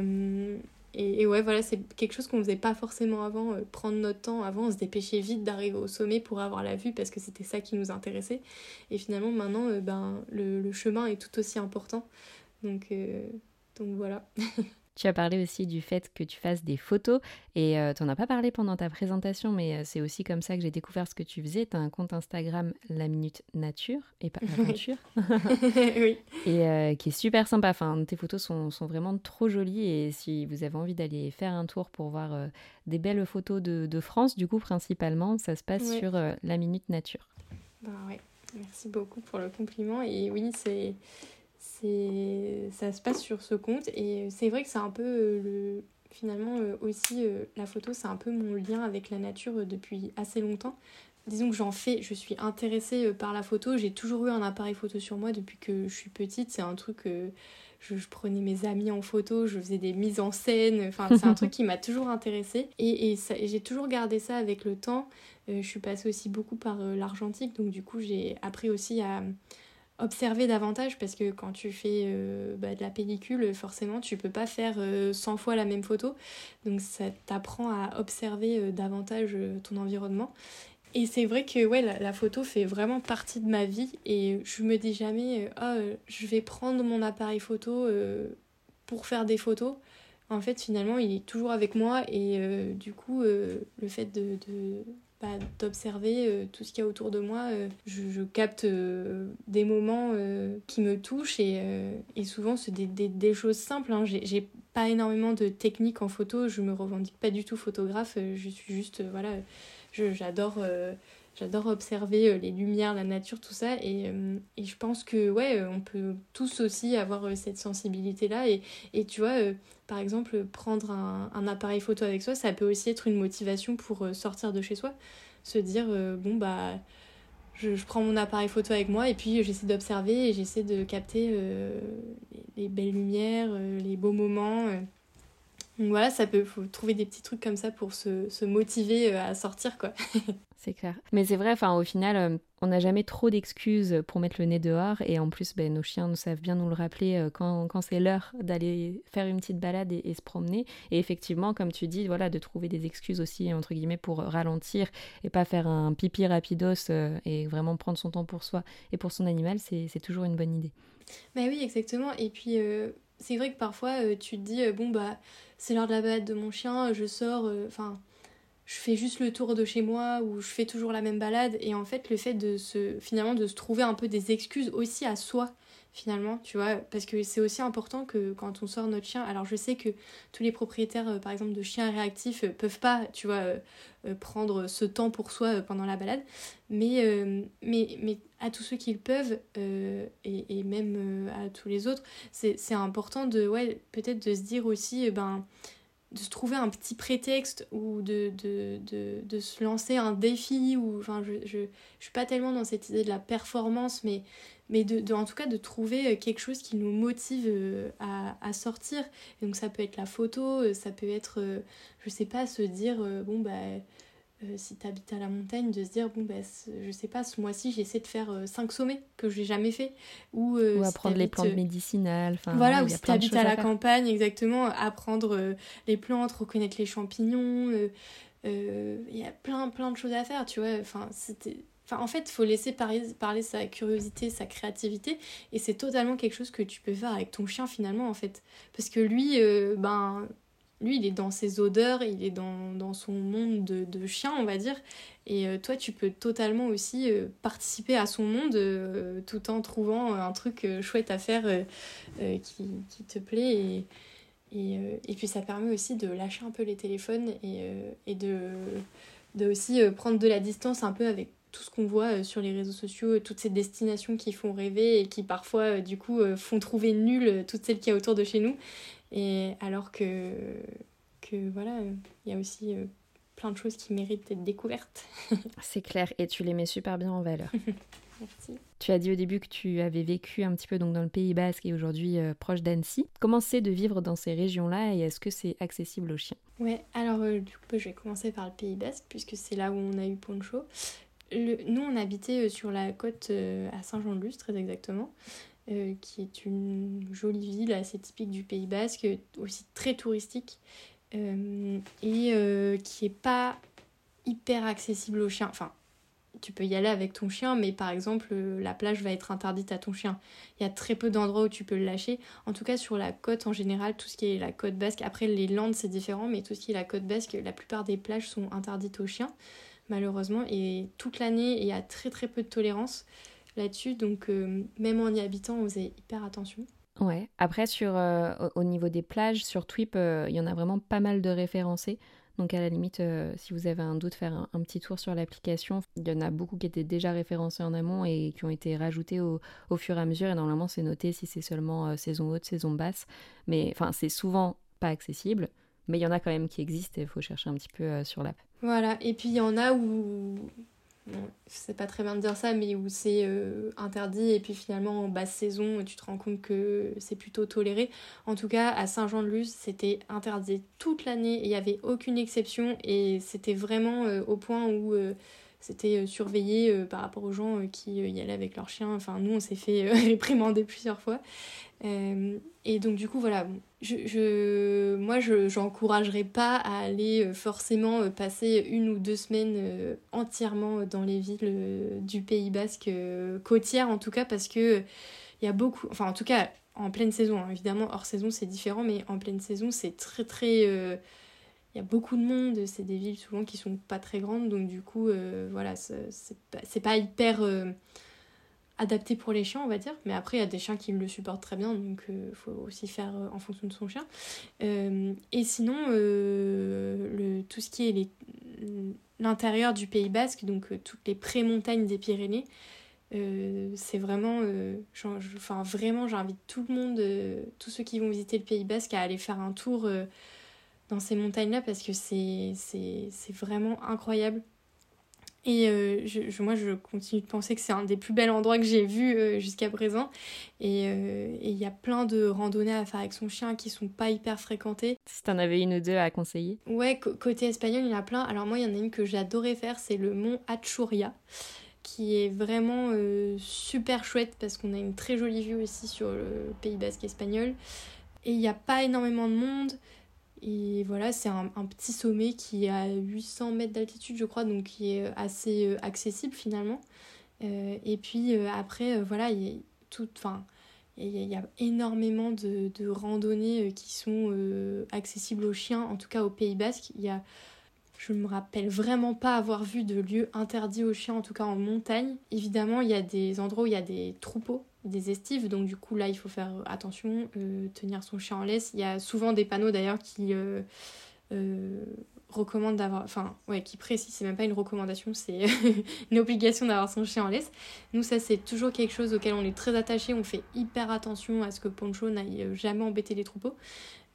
et, ouais, voilà, c'est quelque chose qu'on faisait pas forcément avant, prendre notre temps. Avant, on se dépêchait vite d'arriver au sommet pour avoir la vue parce que c'était ça qui nous intéressait. Et finalement, maintenant, ben, le, le, chemin est tout aussi important. Donc, donc voilà. Tu as parlé aussi du fait que tu fasses des photos et euh, tu n'en as pas parlé pendant ta présentation, mais euh, c'est aussi comme ça que j'ai découvert ce que tu faisais. Tu as un compte Instagram La Minute Nature et pas Aventure. oui. Et euh, qui est super sympa. Enfin, tes photos sont, sont, vraiment trop jolies et si vous avez envie d'aller faire un tour pour voir des belles photos de, de, France, du coup, principalement, ça se passe sur La Minute Nature. Bah ouais, merci beaucoup pour le compliment. Et oui, c'est c'est ça se passe sur ce compte et c'est vrai que c'est un peu euh, le finalement euh, aussi euh, la photo c'est un peu mon lien avec la nature depuis assez longtemps disons que j'en fais, je suis intéressée par la photo. J'ai toujours eu un appareil photo sur moi depuis que je suis petite. C'est un truc je, prenais mes amis en photo, je faisais des mises en scène. Enfin, c'est un truc qui m'a toujours intéressée. Et, et, j'ai toujours gardé ça avec le temps. Euh, je suis passée aussi beaucoup par euh, l'argentique, donc du coup, j'ai appris aussi à observer davantage parce que quand tu fais euh, bah, de la pellicule, forcément, tu peux pas faire 100 fois la même photo. Donc, ça t'apprend à observer davantage ton environnement. Et c'est vrai que ouais, la, photo fait vraiment partie de ma vie et je me dis jamais oh, je vais prendre mon appareil photo euh, pour faire des photos. En fait, finalement, il est toujours avec moi et euh, du coup, le fait de bah, d'observer tout ce qu'il y a autour de moi, je, capte des moments qui me touchent et, et souvent c'est des, des, des, choses simples. Hein. J'ai pas énormément de technique en photo, je me revendique pas du tout photographe, je suis juste voilà j'adore euh, j'adore observer euh, les lumières, la nature, tout ça. Et, euh, et, je pense que, ouais, on peut tous aussi avoir cette sensibilité-là. Et, et, tu vois, par exemple, prendre un, appareil photo avec soi, ça peut aussi être une motivation pour sortir de chez soi. Se dire, bon, bah, je, je, prends mon appareil photo avec moi et puis j'essaie d'observer et j'essaie de capter les, belles lumières, les beaux moments. Donc voilà, ça peut faut trouver des petits trucs comme ça pour se, se motiver euh, à sortir quoi. c'est clair. Mais c'est vrai, enfin au final, euh, on n'a jamais trop d'excuses pour mettre le nez dehors et en plus, ben, nos chiens nous savent bien nous le rappeler euh, quand, c'est l'heure d'aller faire une petite balade et, se promener. Et effectivement, comme tu dis, voilà, de trouver des excuses aussi entre guillemets pour ralentir et pas faire un pipi rapidos et vraiment prendre son temps pour soi et pour son animal, c'est toujours une bonne idée. Bah oui, exactement. Et puis c'est vrai que parfois tu te dis bon bah c'est l'heure de la balade de mon chien, je sors, euh, enfin, je fais juste le tour de chez moi ou je fais toujours la même balade. Et en fait, le fait de se, finalement, de se trouver un peu des excuses aussi à soi, finalement, tu vois, parce que c'est aussi important que quand on sort notre chien, alors je sais que tous les propriétaires, euh, par exemple, de chiens réactifs, euh, peuvent pas, tu vois, prendre ce temps pour soi pendant la balade, mais, mais, mais à tous ceux qui le peuvent, et, et, même à tous les autres, c'est important de, ouais, peut-être de se dire aussi, ben, de se trouver un petit prétexte ou de, de, de, de se lancer un défi ou enfin je, je, je, suis pas tellement dans cette idée de la performance mais mais de, en tout cas de trouver quelque chose qui nous motive euh, à, à sortir. Donc ça peut être la photo euh, ça peut être euh, je sais pas se dire bon bah euh, si tu habites à la montagne, de se dire, bon, ben, je sais pas, ce mois-ci, j'essaie de faire 5 euh, sommets que je n'ai jamais fait. Ou, euh, apprendre les plantes médicinales. Voilà, ou si tu habites à, la campagne, exactement, apprendre les plantes, reconnaître les champignons. Il y a plein, plein de choses à faire, tu vois. Enfin, c'était. Enfin, en fait, il faut laisser parler, parler sa curiosité, sa créativité, et c'est totalement quelque chose que tu peux faire avec ton chien finalement, en fait. Parce que lui, ben, lui, il est dans ses odeurs, il est dans, son monde de, chien, on va dire. Et euh, toi, tu peux totalement aussi euh, participer à son monde euh, tout en trouvant un truc chouette à faire qui, te plaît. Et, puis, ça permet aussi de lâcher un peu les téléphones et, de, aussi prendre de la distance un peu avec tout ce qu'on voit sur les réseaux sociaux, toutes ces destinations qui font rêver et qui parfois, du coup, font trouver nulles toutes celles qu'il y a autour de chez nous. Et alors que, que voilà, il y a aussi euh, plein de choses qui méritent d'être découvertes. C'est clair, et tu les mets super bien en valeur. Merci. Tu as dit au début que tu avais vécu un petit peu donc dans le Pays Basque et aujourd'hui euh, proche d'Annecy. Comment c'est de vivre dans ces régions-là et est-ce que c'est accessible aux chiens? Ouais, alors euh, du coup je vais commencer par le Pays Basque puisque c'est là où on a eu Poncho. Le... Nous on habitait sur la côte à Saint-Jean-de-Luz très exactement. Euh, qui est une jolie ville assez typique du Pays Basque, aussi très touristique, euh, et euh, qui est pas hyper accessible aux chiens. Enfin, tu peux y aller avec ton chien, mais par exemple, la plage va être interdite à ton chien. Il y a très peu d'endroits où tu peux le lâcher. En tout cas, sur la côte en général, tout ce qui est la côte basque, après les Landes c'est différent, mais tout ce qui est la côte basque, la plupart des plages sont interdites aux chiens, malheureusement. Et toute l'année, il y a très très peu de tolérance là-dessus. Donc, euh, même en y habitant, on faisait hyper attention. Ouais. Après, sur, euh, au niveau des plages, sur Twip, euh, il y en a vraiment pas mal de référencés. Donc, à la limite, si vous avez un doute, faire un, petit tour sur l'application. Il y en a beaucoup qui étaient déjà référencés en amont et qui ont été rajoutés au, au fur et à mesure. Et normalement, c'est noté si c'est seulement saison haute, saison basse. Mais enfin, c'est souvent pas accessible. Mais il y en a quand même qui existent et il faut chercher un petit peu sur l'app. Voilà. Et puis, il y en a où c'est pas très bien de dire ça, mais où c'est euh, interdit et puis finalement en basse saison, tu te rends compte que c'est plutôt toléré. En tout cas, à Saint-Jean-de-Luz, c'était interdit toute l'année et il n'y avait aucune exception et c'était vraiment euh, au point où euh, c'était surveillé par rapport aux gens qui y allaient avec leurs chiens. Enfin, nous, on s'est fait réprimander plusieurs fois. Euh, et donc du coup voilà, moi je j'encouragerais pas à aller euh, forcément euh, passer une ou deux semaines entièrement dans les villes du Pays Basque côtières en tout cas parce que il y a beaucoup, enfin en tout cas en pleine saison, hein, évidemment hors saison c'est différent mais en pleine saison c'est très très il y a beaucoup de monde, c'est des villes souvent qui sont pas très grandes, donc du coup, voilà, c'est pas, hyper adapté pour les chiens, on va dire. Mais après, il y a des chiens qui le supportent très bien, donc il euh, faut aussi faire euh, en fonction de son chien. Euh, et sinon, le, tout ce qui est l'intérieur du Pays Basque, donc toutes les pré-montagnes des Pyrénées, c'est vraiment, enfin vraiment, j'invite tout le monde, tous ceux qui vont visiter le Pays Basque, à aller faire un tour dans ces montagnes-là parce que c'est vraiment incroyable. Et euh, je, moi, je continue de penser que c'est un des plus bels endroits que j'ai vu euh, jusqu'à présent. Euh, et il y a plein de randonnées à faire avec son chien qui sont pas hyper fréquentées. Si t'en avais une ou deux à conseiller Ouais, côté espagnol, il y en a plein. Alors moi, il y en a une que j'adorais faire, c'est le mont Achuria qui est vraiment super chouette parce qu'on a une très jolie vue aussi sur le Pays Basque espagnol. Et il n'y a pas énormément de monde. Et voilà, c'est un, petit sommet qui est à 800 mètres d'altitude, je crois, donc qui est assez euh, accessible finalement. Euh, et puis euh, après, voilà, il y a y, a énormément de, de randonnées qui sont accessibles aux chiens, en tout cas au Pays Basque. Il y a, je ne me rappelle vraiment pas avoir vu de lieu interdit aux chiens, en tout cas en montagne. Évidemment, il y a des endroits où il y a des troupeaux des estives. Donc du coup là il faut faire attention, euh, tenir son chien en laisse. Il y a souvent des panneaux d'ailleurs qui euh, euh, recommandent d'avoir, enfin ouais, qui précisent, c'est même pas une recommandation, c'est une obligation d'avoir son chien en laisse. Nous ça c'est toujours quelque chose auquel on est très attaché, on fait hyper attention à ce que Poncho n'aille jamais embêter les troupeaux.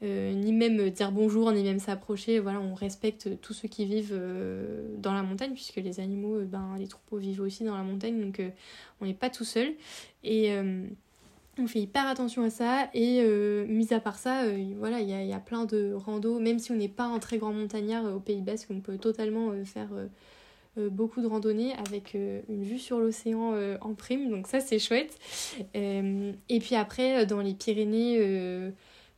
Euh, ni même dire bonjour, ni même s'approcher. Voilà, on respecte tous ceux qui vivent euh, dans la montagne, puisque les animaux, euh, ben, les troupeaux vivent aussi dans la montagne, donc on n'est pas tout seul. On fait hyper attention à ça. Et mis à part ça, voilà, il y a, plein de randos, même si on n'est pas un très grand montagnard au Pays Basque, on peut totalement faire beaucoup de randonnées avec une vue sur l'océan en prime, donc ça c'est chouette. et puis après, dans les Pyrénées,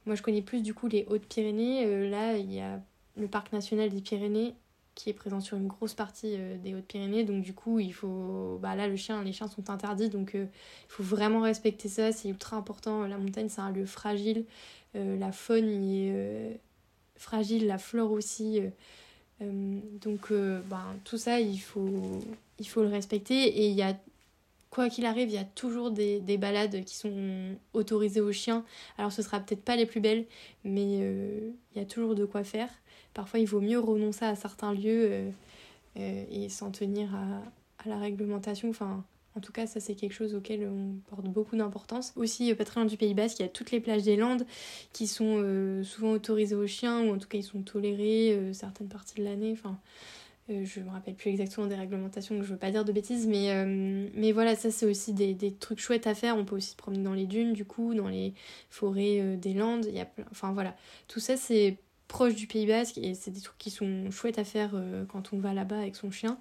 moi, je connais plus du coup les Hautes-Pyrénées. Euh, là, il y a le parc national des Pyrénées qui est présent sur une grosse partie euh, des Hautes-Pyrénées. Donc, du coup, il faut. Bah, là, le chien, les chiens sont interdits. Donc, euh, il faut vraiment respecter ça. C'est ultra important. La montagne, c'est un lieu fragile. la faune y est fragile, la flore aussi. donc, ben, tout ça, il faut, il faut le respecter. Et il y a quoi qu'il arrive, il y a toujours des, balades qui sont autorisées aux chiens. Alors ce sera peut-être pas les plus belles, mais euh, il y a toujours de quoi faire. Parfois il vaut mieux renoncer à certains lieux euh, euh, et s'en tenir à, la réglementation. En tout cas, ça c'est quelque chose auquel on porte beaucoup d'importance. Aussi, très loin du Pays Basque, il y a toutes les plages des Landes qui sont souvent autorisées aux chiens, ou en tout cas ils sont tolérés certaines parties de l'année. Enfin, euh, je me rappelle plus exactement des réglementations, donc je veux pas dire de bêtises, mais, euh, voilà, ça c'est aussi des, des, trucs chouettes à faire. On peut aussi se promener dans les dunes, du coup, dans les forêts euh, des Landes. Enfin voilà, tout ça c'est proche du Pays Basque et c'est des trucs qui sont chouettes à faire quand on va là-bas avec son chien.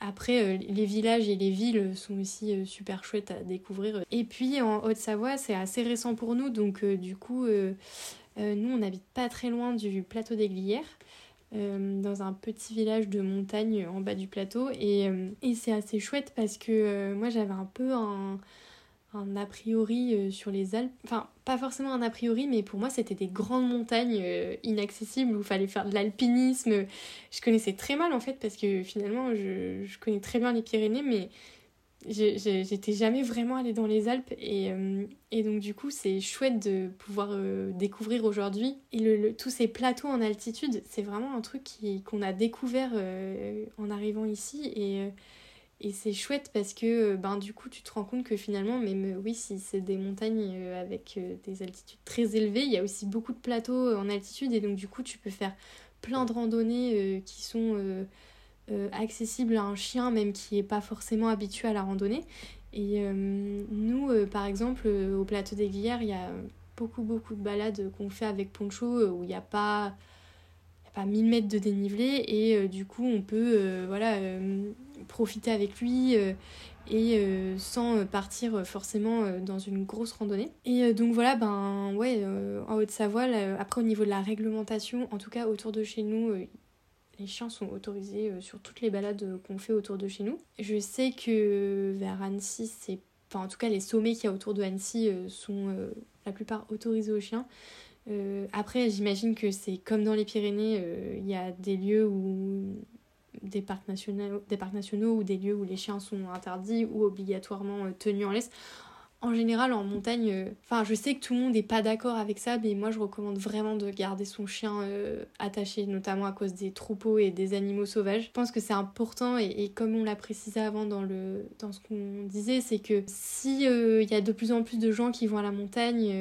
après, les villages et les villes sont aussi super chouettes à découvrir. Et puis en Haute-Savoie, c'est assez récent pour nous, donc du coup, nous on habite pas très loin du plateau des Glières. Euh, dans un petit village de montagne en bas du plateau. Et, euh, et c'est assez chouette parce que euh, moi j'avais un peu un, un a priori sur les Alpes. Enfin, pas forcément un a priori, mais pour moi c'était des grandes montagnes inaccessibles où il fallait faire de l'alpinisme. Je connaissais très mal en fait parce que finalement je, je connais très bien les Pyrénées, mais j'étais jamais vraiment allée dans les Alpes et, euh, et donc du coup c'est chouette de pouvoir euh, découvrir aujourd'hui et le, tous ces plateaux en altitude c'est vraiment un truc qu'on a découvert euh, en arrivant ici et, et c'est chouette parce que ben du coup tu te rends compte que finalement même oui si c'est des montagnes avec des altitudes très élevées il y a aussi beaucoup de plateaux en altitude et donc du coup tu peux faire plein de randonnées qui sont accessible à un chien même qui n'est pas forcément habitué à la randonnée. Et nous, par exemple, au plateau des Glières, il y a beaucoup beaucoup de balades qu'on fait avec Poncho où il n'y a pas pas 1000 mètres de dénivelé et du coup on peut voilà profiter avec lui et euh, sans partir forcément euh, dans une grosse randonnée. Et euh, donc voilà, ben ouais, en Haute-Savoie, après au niveau de la réglementation, en tout cas autour de chez nous, les chiens sont autorisés sur toutes les balades qu'on fait autour de chez nous. Je sais que vers Annecy, c'est. Enfin, en tout cas, les sommets qu'il y a autour de Annecy sont la plupart autorisés aux chiens. Après, j'imagine que c'est comme dans les Pyrénées, il y a des lieux où des parcs, nationaux, des parcs nationaux ou des lieux où les chiens sont interdits ou obligatoirement euh, tenus en laisse en général, en montagne, euh, enfin, je sais que tout le monde n'est pas d'accord avec ça, mais moi, je recommande vraiment de garder son chien euh, attaché, notamment à cause des troupeaux et des animaux sauvages. Je pense que c'est important, et, comme on l'a précisé avant dans, le, dans ce qu'on disait, c'est que si il y a de plus en plus de gens qui vont à la montagne,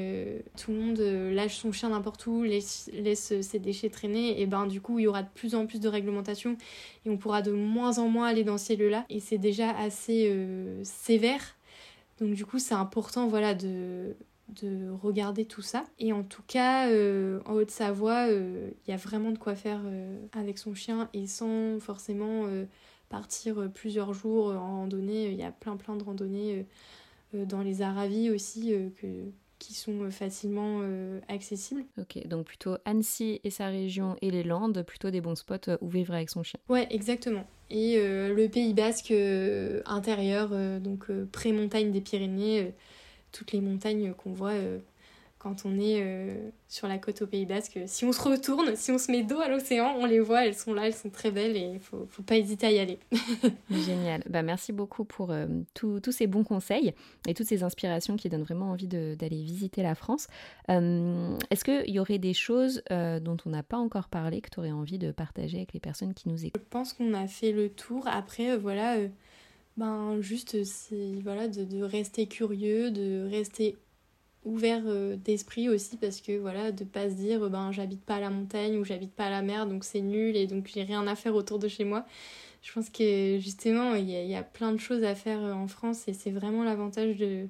tout le monde lâche son chien n'importe où, laisse, laisse ses déchets traîner, et ben du coup, il y aura de plus en plus de réglementations, et on pourra de moins en moins aller dans ces lieux-là, et c'est déjà assez sévère donc du coup, c'est important voilà, de, de regarder tout ça. Et en tout cas, euh, en Haute-Savoie, euh, il y a vraiment de quoi faire euh, avec son chien et sans forcément partir plusieurs jours en randonnée. Il y a plein plein de randonnées dans les Aravis aussi que, qui sont facilement accessibles. Ok, donc plutôt Annecy et sa région et les Landes, plutôt des bons spots où vivre avec son chien. Ouais, exactement et euh, le Pays Basque euh, intérieur, euh, donc pré-montagne des Pyrénées, toutes les montagnes qu'on voit quand on est sur la côte au Pays Basque. Si on se retourne, si on se met dos à l'océan, on les voit, elles sont là, elles sont très belles et il faut, faut pas hésiter à y aller. Génial. Bah, merci beaucoup pour tous ces bons conseils et toutes ces inspirations qui donnent vraiment envie d'aller visiter la France. Est-ce qu'il y aurait des choses dont on n'a pas encore parlé que tu aurais envie de partager avec les personnes qui nous écoutent? Je pense qu'on a fait le tour. Après, voilà ben juste voilà de, de, rester curieux de rester ouvert euh, d'esprit aussi parce que voilà de pas se dire ben j'habite pas à la montagne ou j'habite pas à la mer donc c'est nul et donc j'ai rien à faire autour de chez moi. Je pense que justement il y, a, plein de choses à faire euh, en France et c'est vraiment l'avantage de,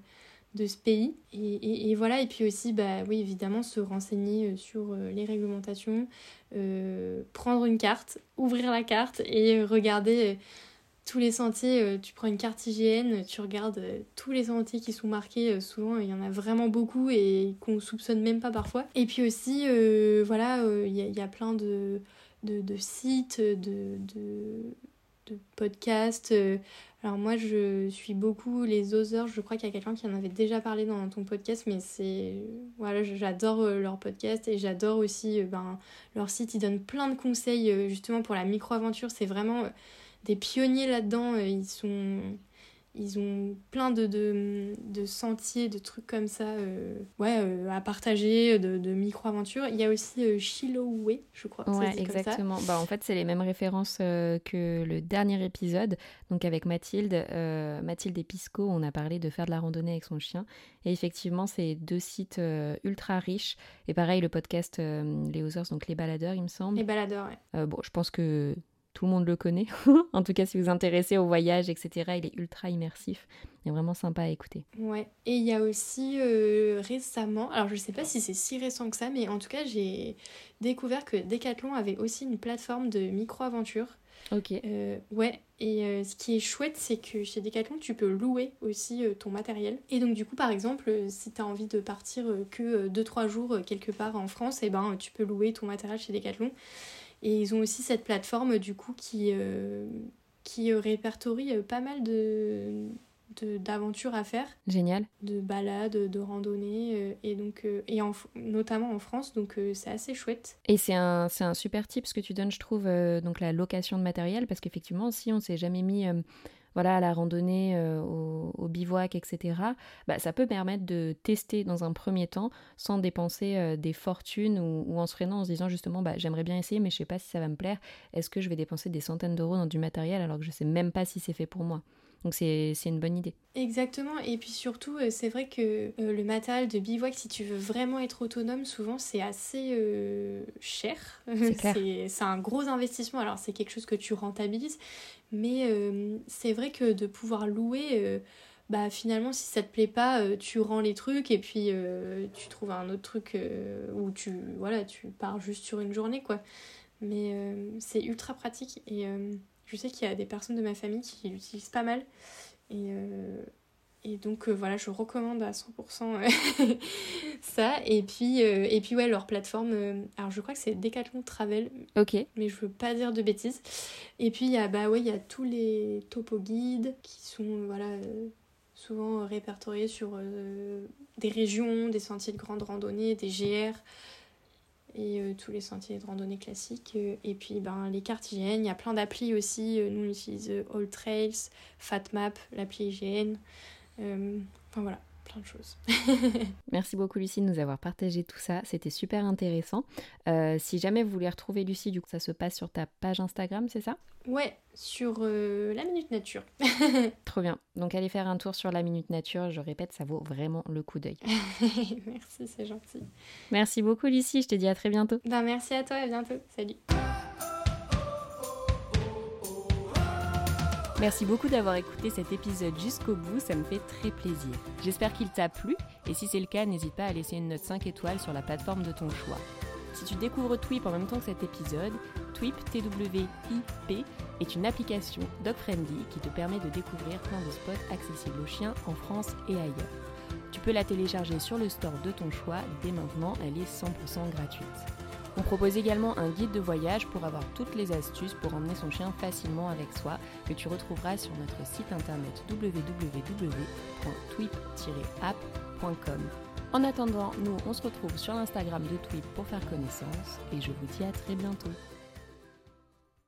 de ce pays. Et, et, voilà et puis aussi bah oui évidemment se renseigner euh, sur les réglementations prendre une carte ouvrir la carte et regarder tous les sentiers, euh, tu prends une carte IGN, tu regardes euh, tous les sentiers qui sont marqués, euh, souvent il y en a vraiment beaucoup et qu'on soupçonne même pas parfois. Et puis aussi, voilà, il y, a plein de, sites, de, de, podcasts. Alors moi je suis beaucoup les Others, je crois qu'il y a quelqu'un qui en avait déjà parlé dans ton podcast, mais c'est... Voilà, j'adore leur podcast et j'adore aussi ben, leur site, ils donnent plein de conseils justement pour la micro-aventure, c'est vraiment des pionniers là-dedans. Euh, ils sont ils ont plein de, de, sentiers, de trucs comme ça euh, ouais, euh, à partager, de, de micro-aventures. Il y a aussi euh, Chiloé, je crois. Ouais, exactement. Bah, en fait, c'est les mêmes références que le dernier épisode. Donc avec Mathilde, Mathilde et Pisco, on a parlé de faire de la randonnée avec son chien. Et effectivement, c'est deux sites ultra riches. Et pareil, le podcast Les Others, donc Les Baladeurs, il me semble. Les Baladeurs, ouais. bon, je pense que tout le monde le connaît. en tout cas, si vous vous intéressez au voyage, etc., il est ultra immersif. Il est vraiment sympa à écouter. Ouais. Et il y a aussi euh, récemment, alors je sais pas si c'est si récent que ça, mais en tout cas, j'ai découvert que Decathlon avait aussi une plateforme de micro-aventure. Ok. Euh, ouais. Et euh, ce qui est chouette, c'est que chez Decathlon, tu peux louer aussi ton matériel. Et donc, du coup, par exemple, si tu as envie de partir que 2-3 jours quelque part en France, et eh ben, tu peux louer ton matériel chez Decathlon. Et ils ont aussi cette plateforme du coup qui, euh, qui répertorie euh, pas mal de d'aventures à faire. Génial. De balades, de randonnées, euh, et donc et notamment en France, donc c'est assez chouette. Et c'est un, un super tip ce que tu donnes, je trouve, donc la location de matériel, parce qu'effectivement, si on s'est jamais mis voilà, à la randonnée, euh, au, bivouac, etc., bah, ça peut permettre de tester dans un premier temps sans dépenser euh, des fortunes ou, en se freinant en se disant justement bah, j'aimerais bien essayer mais je sais pas si ça va me plaire. Est-ce que je vais dépenser des centaines d'euros dans du matériel alors que je sais même pas si c'est fait pour moi? Donc c'est une bonne idée. Exactement, et puis surtout, euh, c'est vrai que euh, le matériel de bivouac, si tu veux vraiment être autonome, souvent c'est assez euh, cher. C'est un gros investissement, alors c'est quelque chose que tu rentabilises, mais c'est vrai que de pouvoir louer, bah finalement si ça te plaît pas, tu rends les trucs et puis tu trouves un autre truc où tu, voilà, tu pars juste sur une journée quoi. Mais c'est ultra pratique et je sais qu'il y a des personnes de ma famille qui l'utilisent pas mal. Et, euh, et donc euh, voilà, je recommande à 100% euh, ça. Et puis, et puis ouais, leur plateforme, alors je crois que c'est Decathlon Travel. Ok. Mais je veux pas dire de bêtises. Et puis il y a, bah ouais, il y a tous les topo guides qui sont voilà, souvent répertoriés sur des régions, des sentiers de grande randonnée, des GR et euh, tous les sentiers de randonnée classiques. Euh, et puis ben, les cartes IGN, il y a plein d'applis aussi. Euh, nous, on utilise All Trails, FatMap, l'appli IGN. enfin voilà, plein de choses. Merci beaucoup Lucie de nous avoir partagé tout ça, c'était super intéressant. Euh, si jamais vous voulez retrouver Lucie, du coup ça se passe sur ta page Instagram, c'est ça? Ouais, sur euh, la Minute Nature. Trop bien. Donc allez faire un tour sur la Minute Nature, je répète, ça vaut vraiment le coup d'œil. merci, c'est gentil. Merci beaucoup Lucie, je te dis à très bientôt. Ben, merci à toi, à bientôt. Salut. Merci beaucoup d'avoir écouté cet épisode jusqu'au bout, ça me fait très plaisir. J'espère qu'il t'a plu et si c'est le cas, n'hésite pas à laisser une note 5 étoiles sur la plateforme de ton choix. Si tu découvres Twip en même temps que cet épisode, Twip, T-W-I-P, est une application dog-friendly qui te permet de découvrir plein de spots accessibles aux chiens en France et ailleurs. Tu peux la télécharger sur le store de ton choix, dès maintenant elle est 100% gratuite. On propose également un guide de voyage pour avoir toutes les astuces pour emmener son chien facilement avec soi que tu retrouveras sur notre site internet www.twip-app.com. En attendant, nous on se retrouve sur l'Instagram de Twip pour faire connaissance et je vous dis à très bientôt.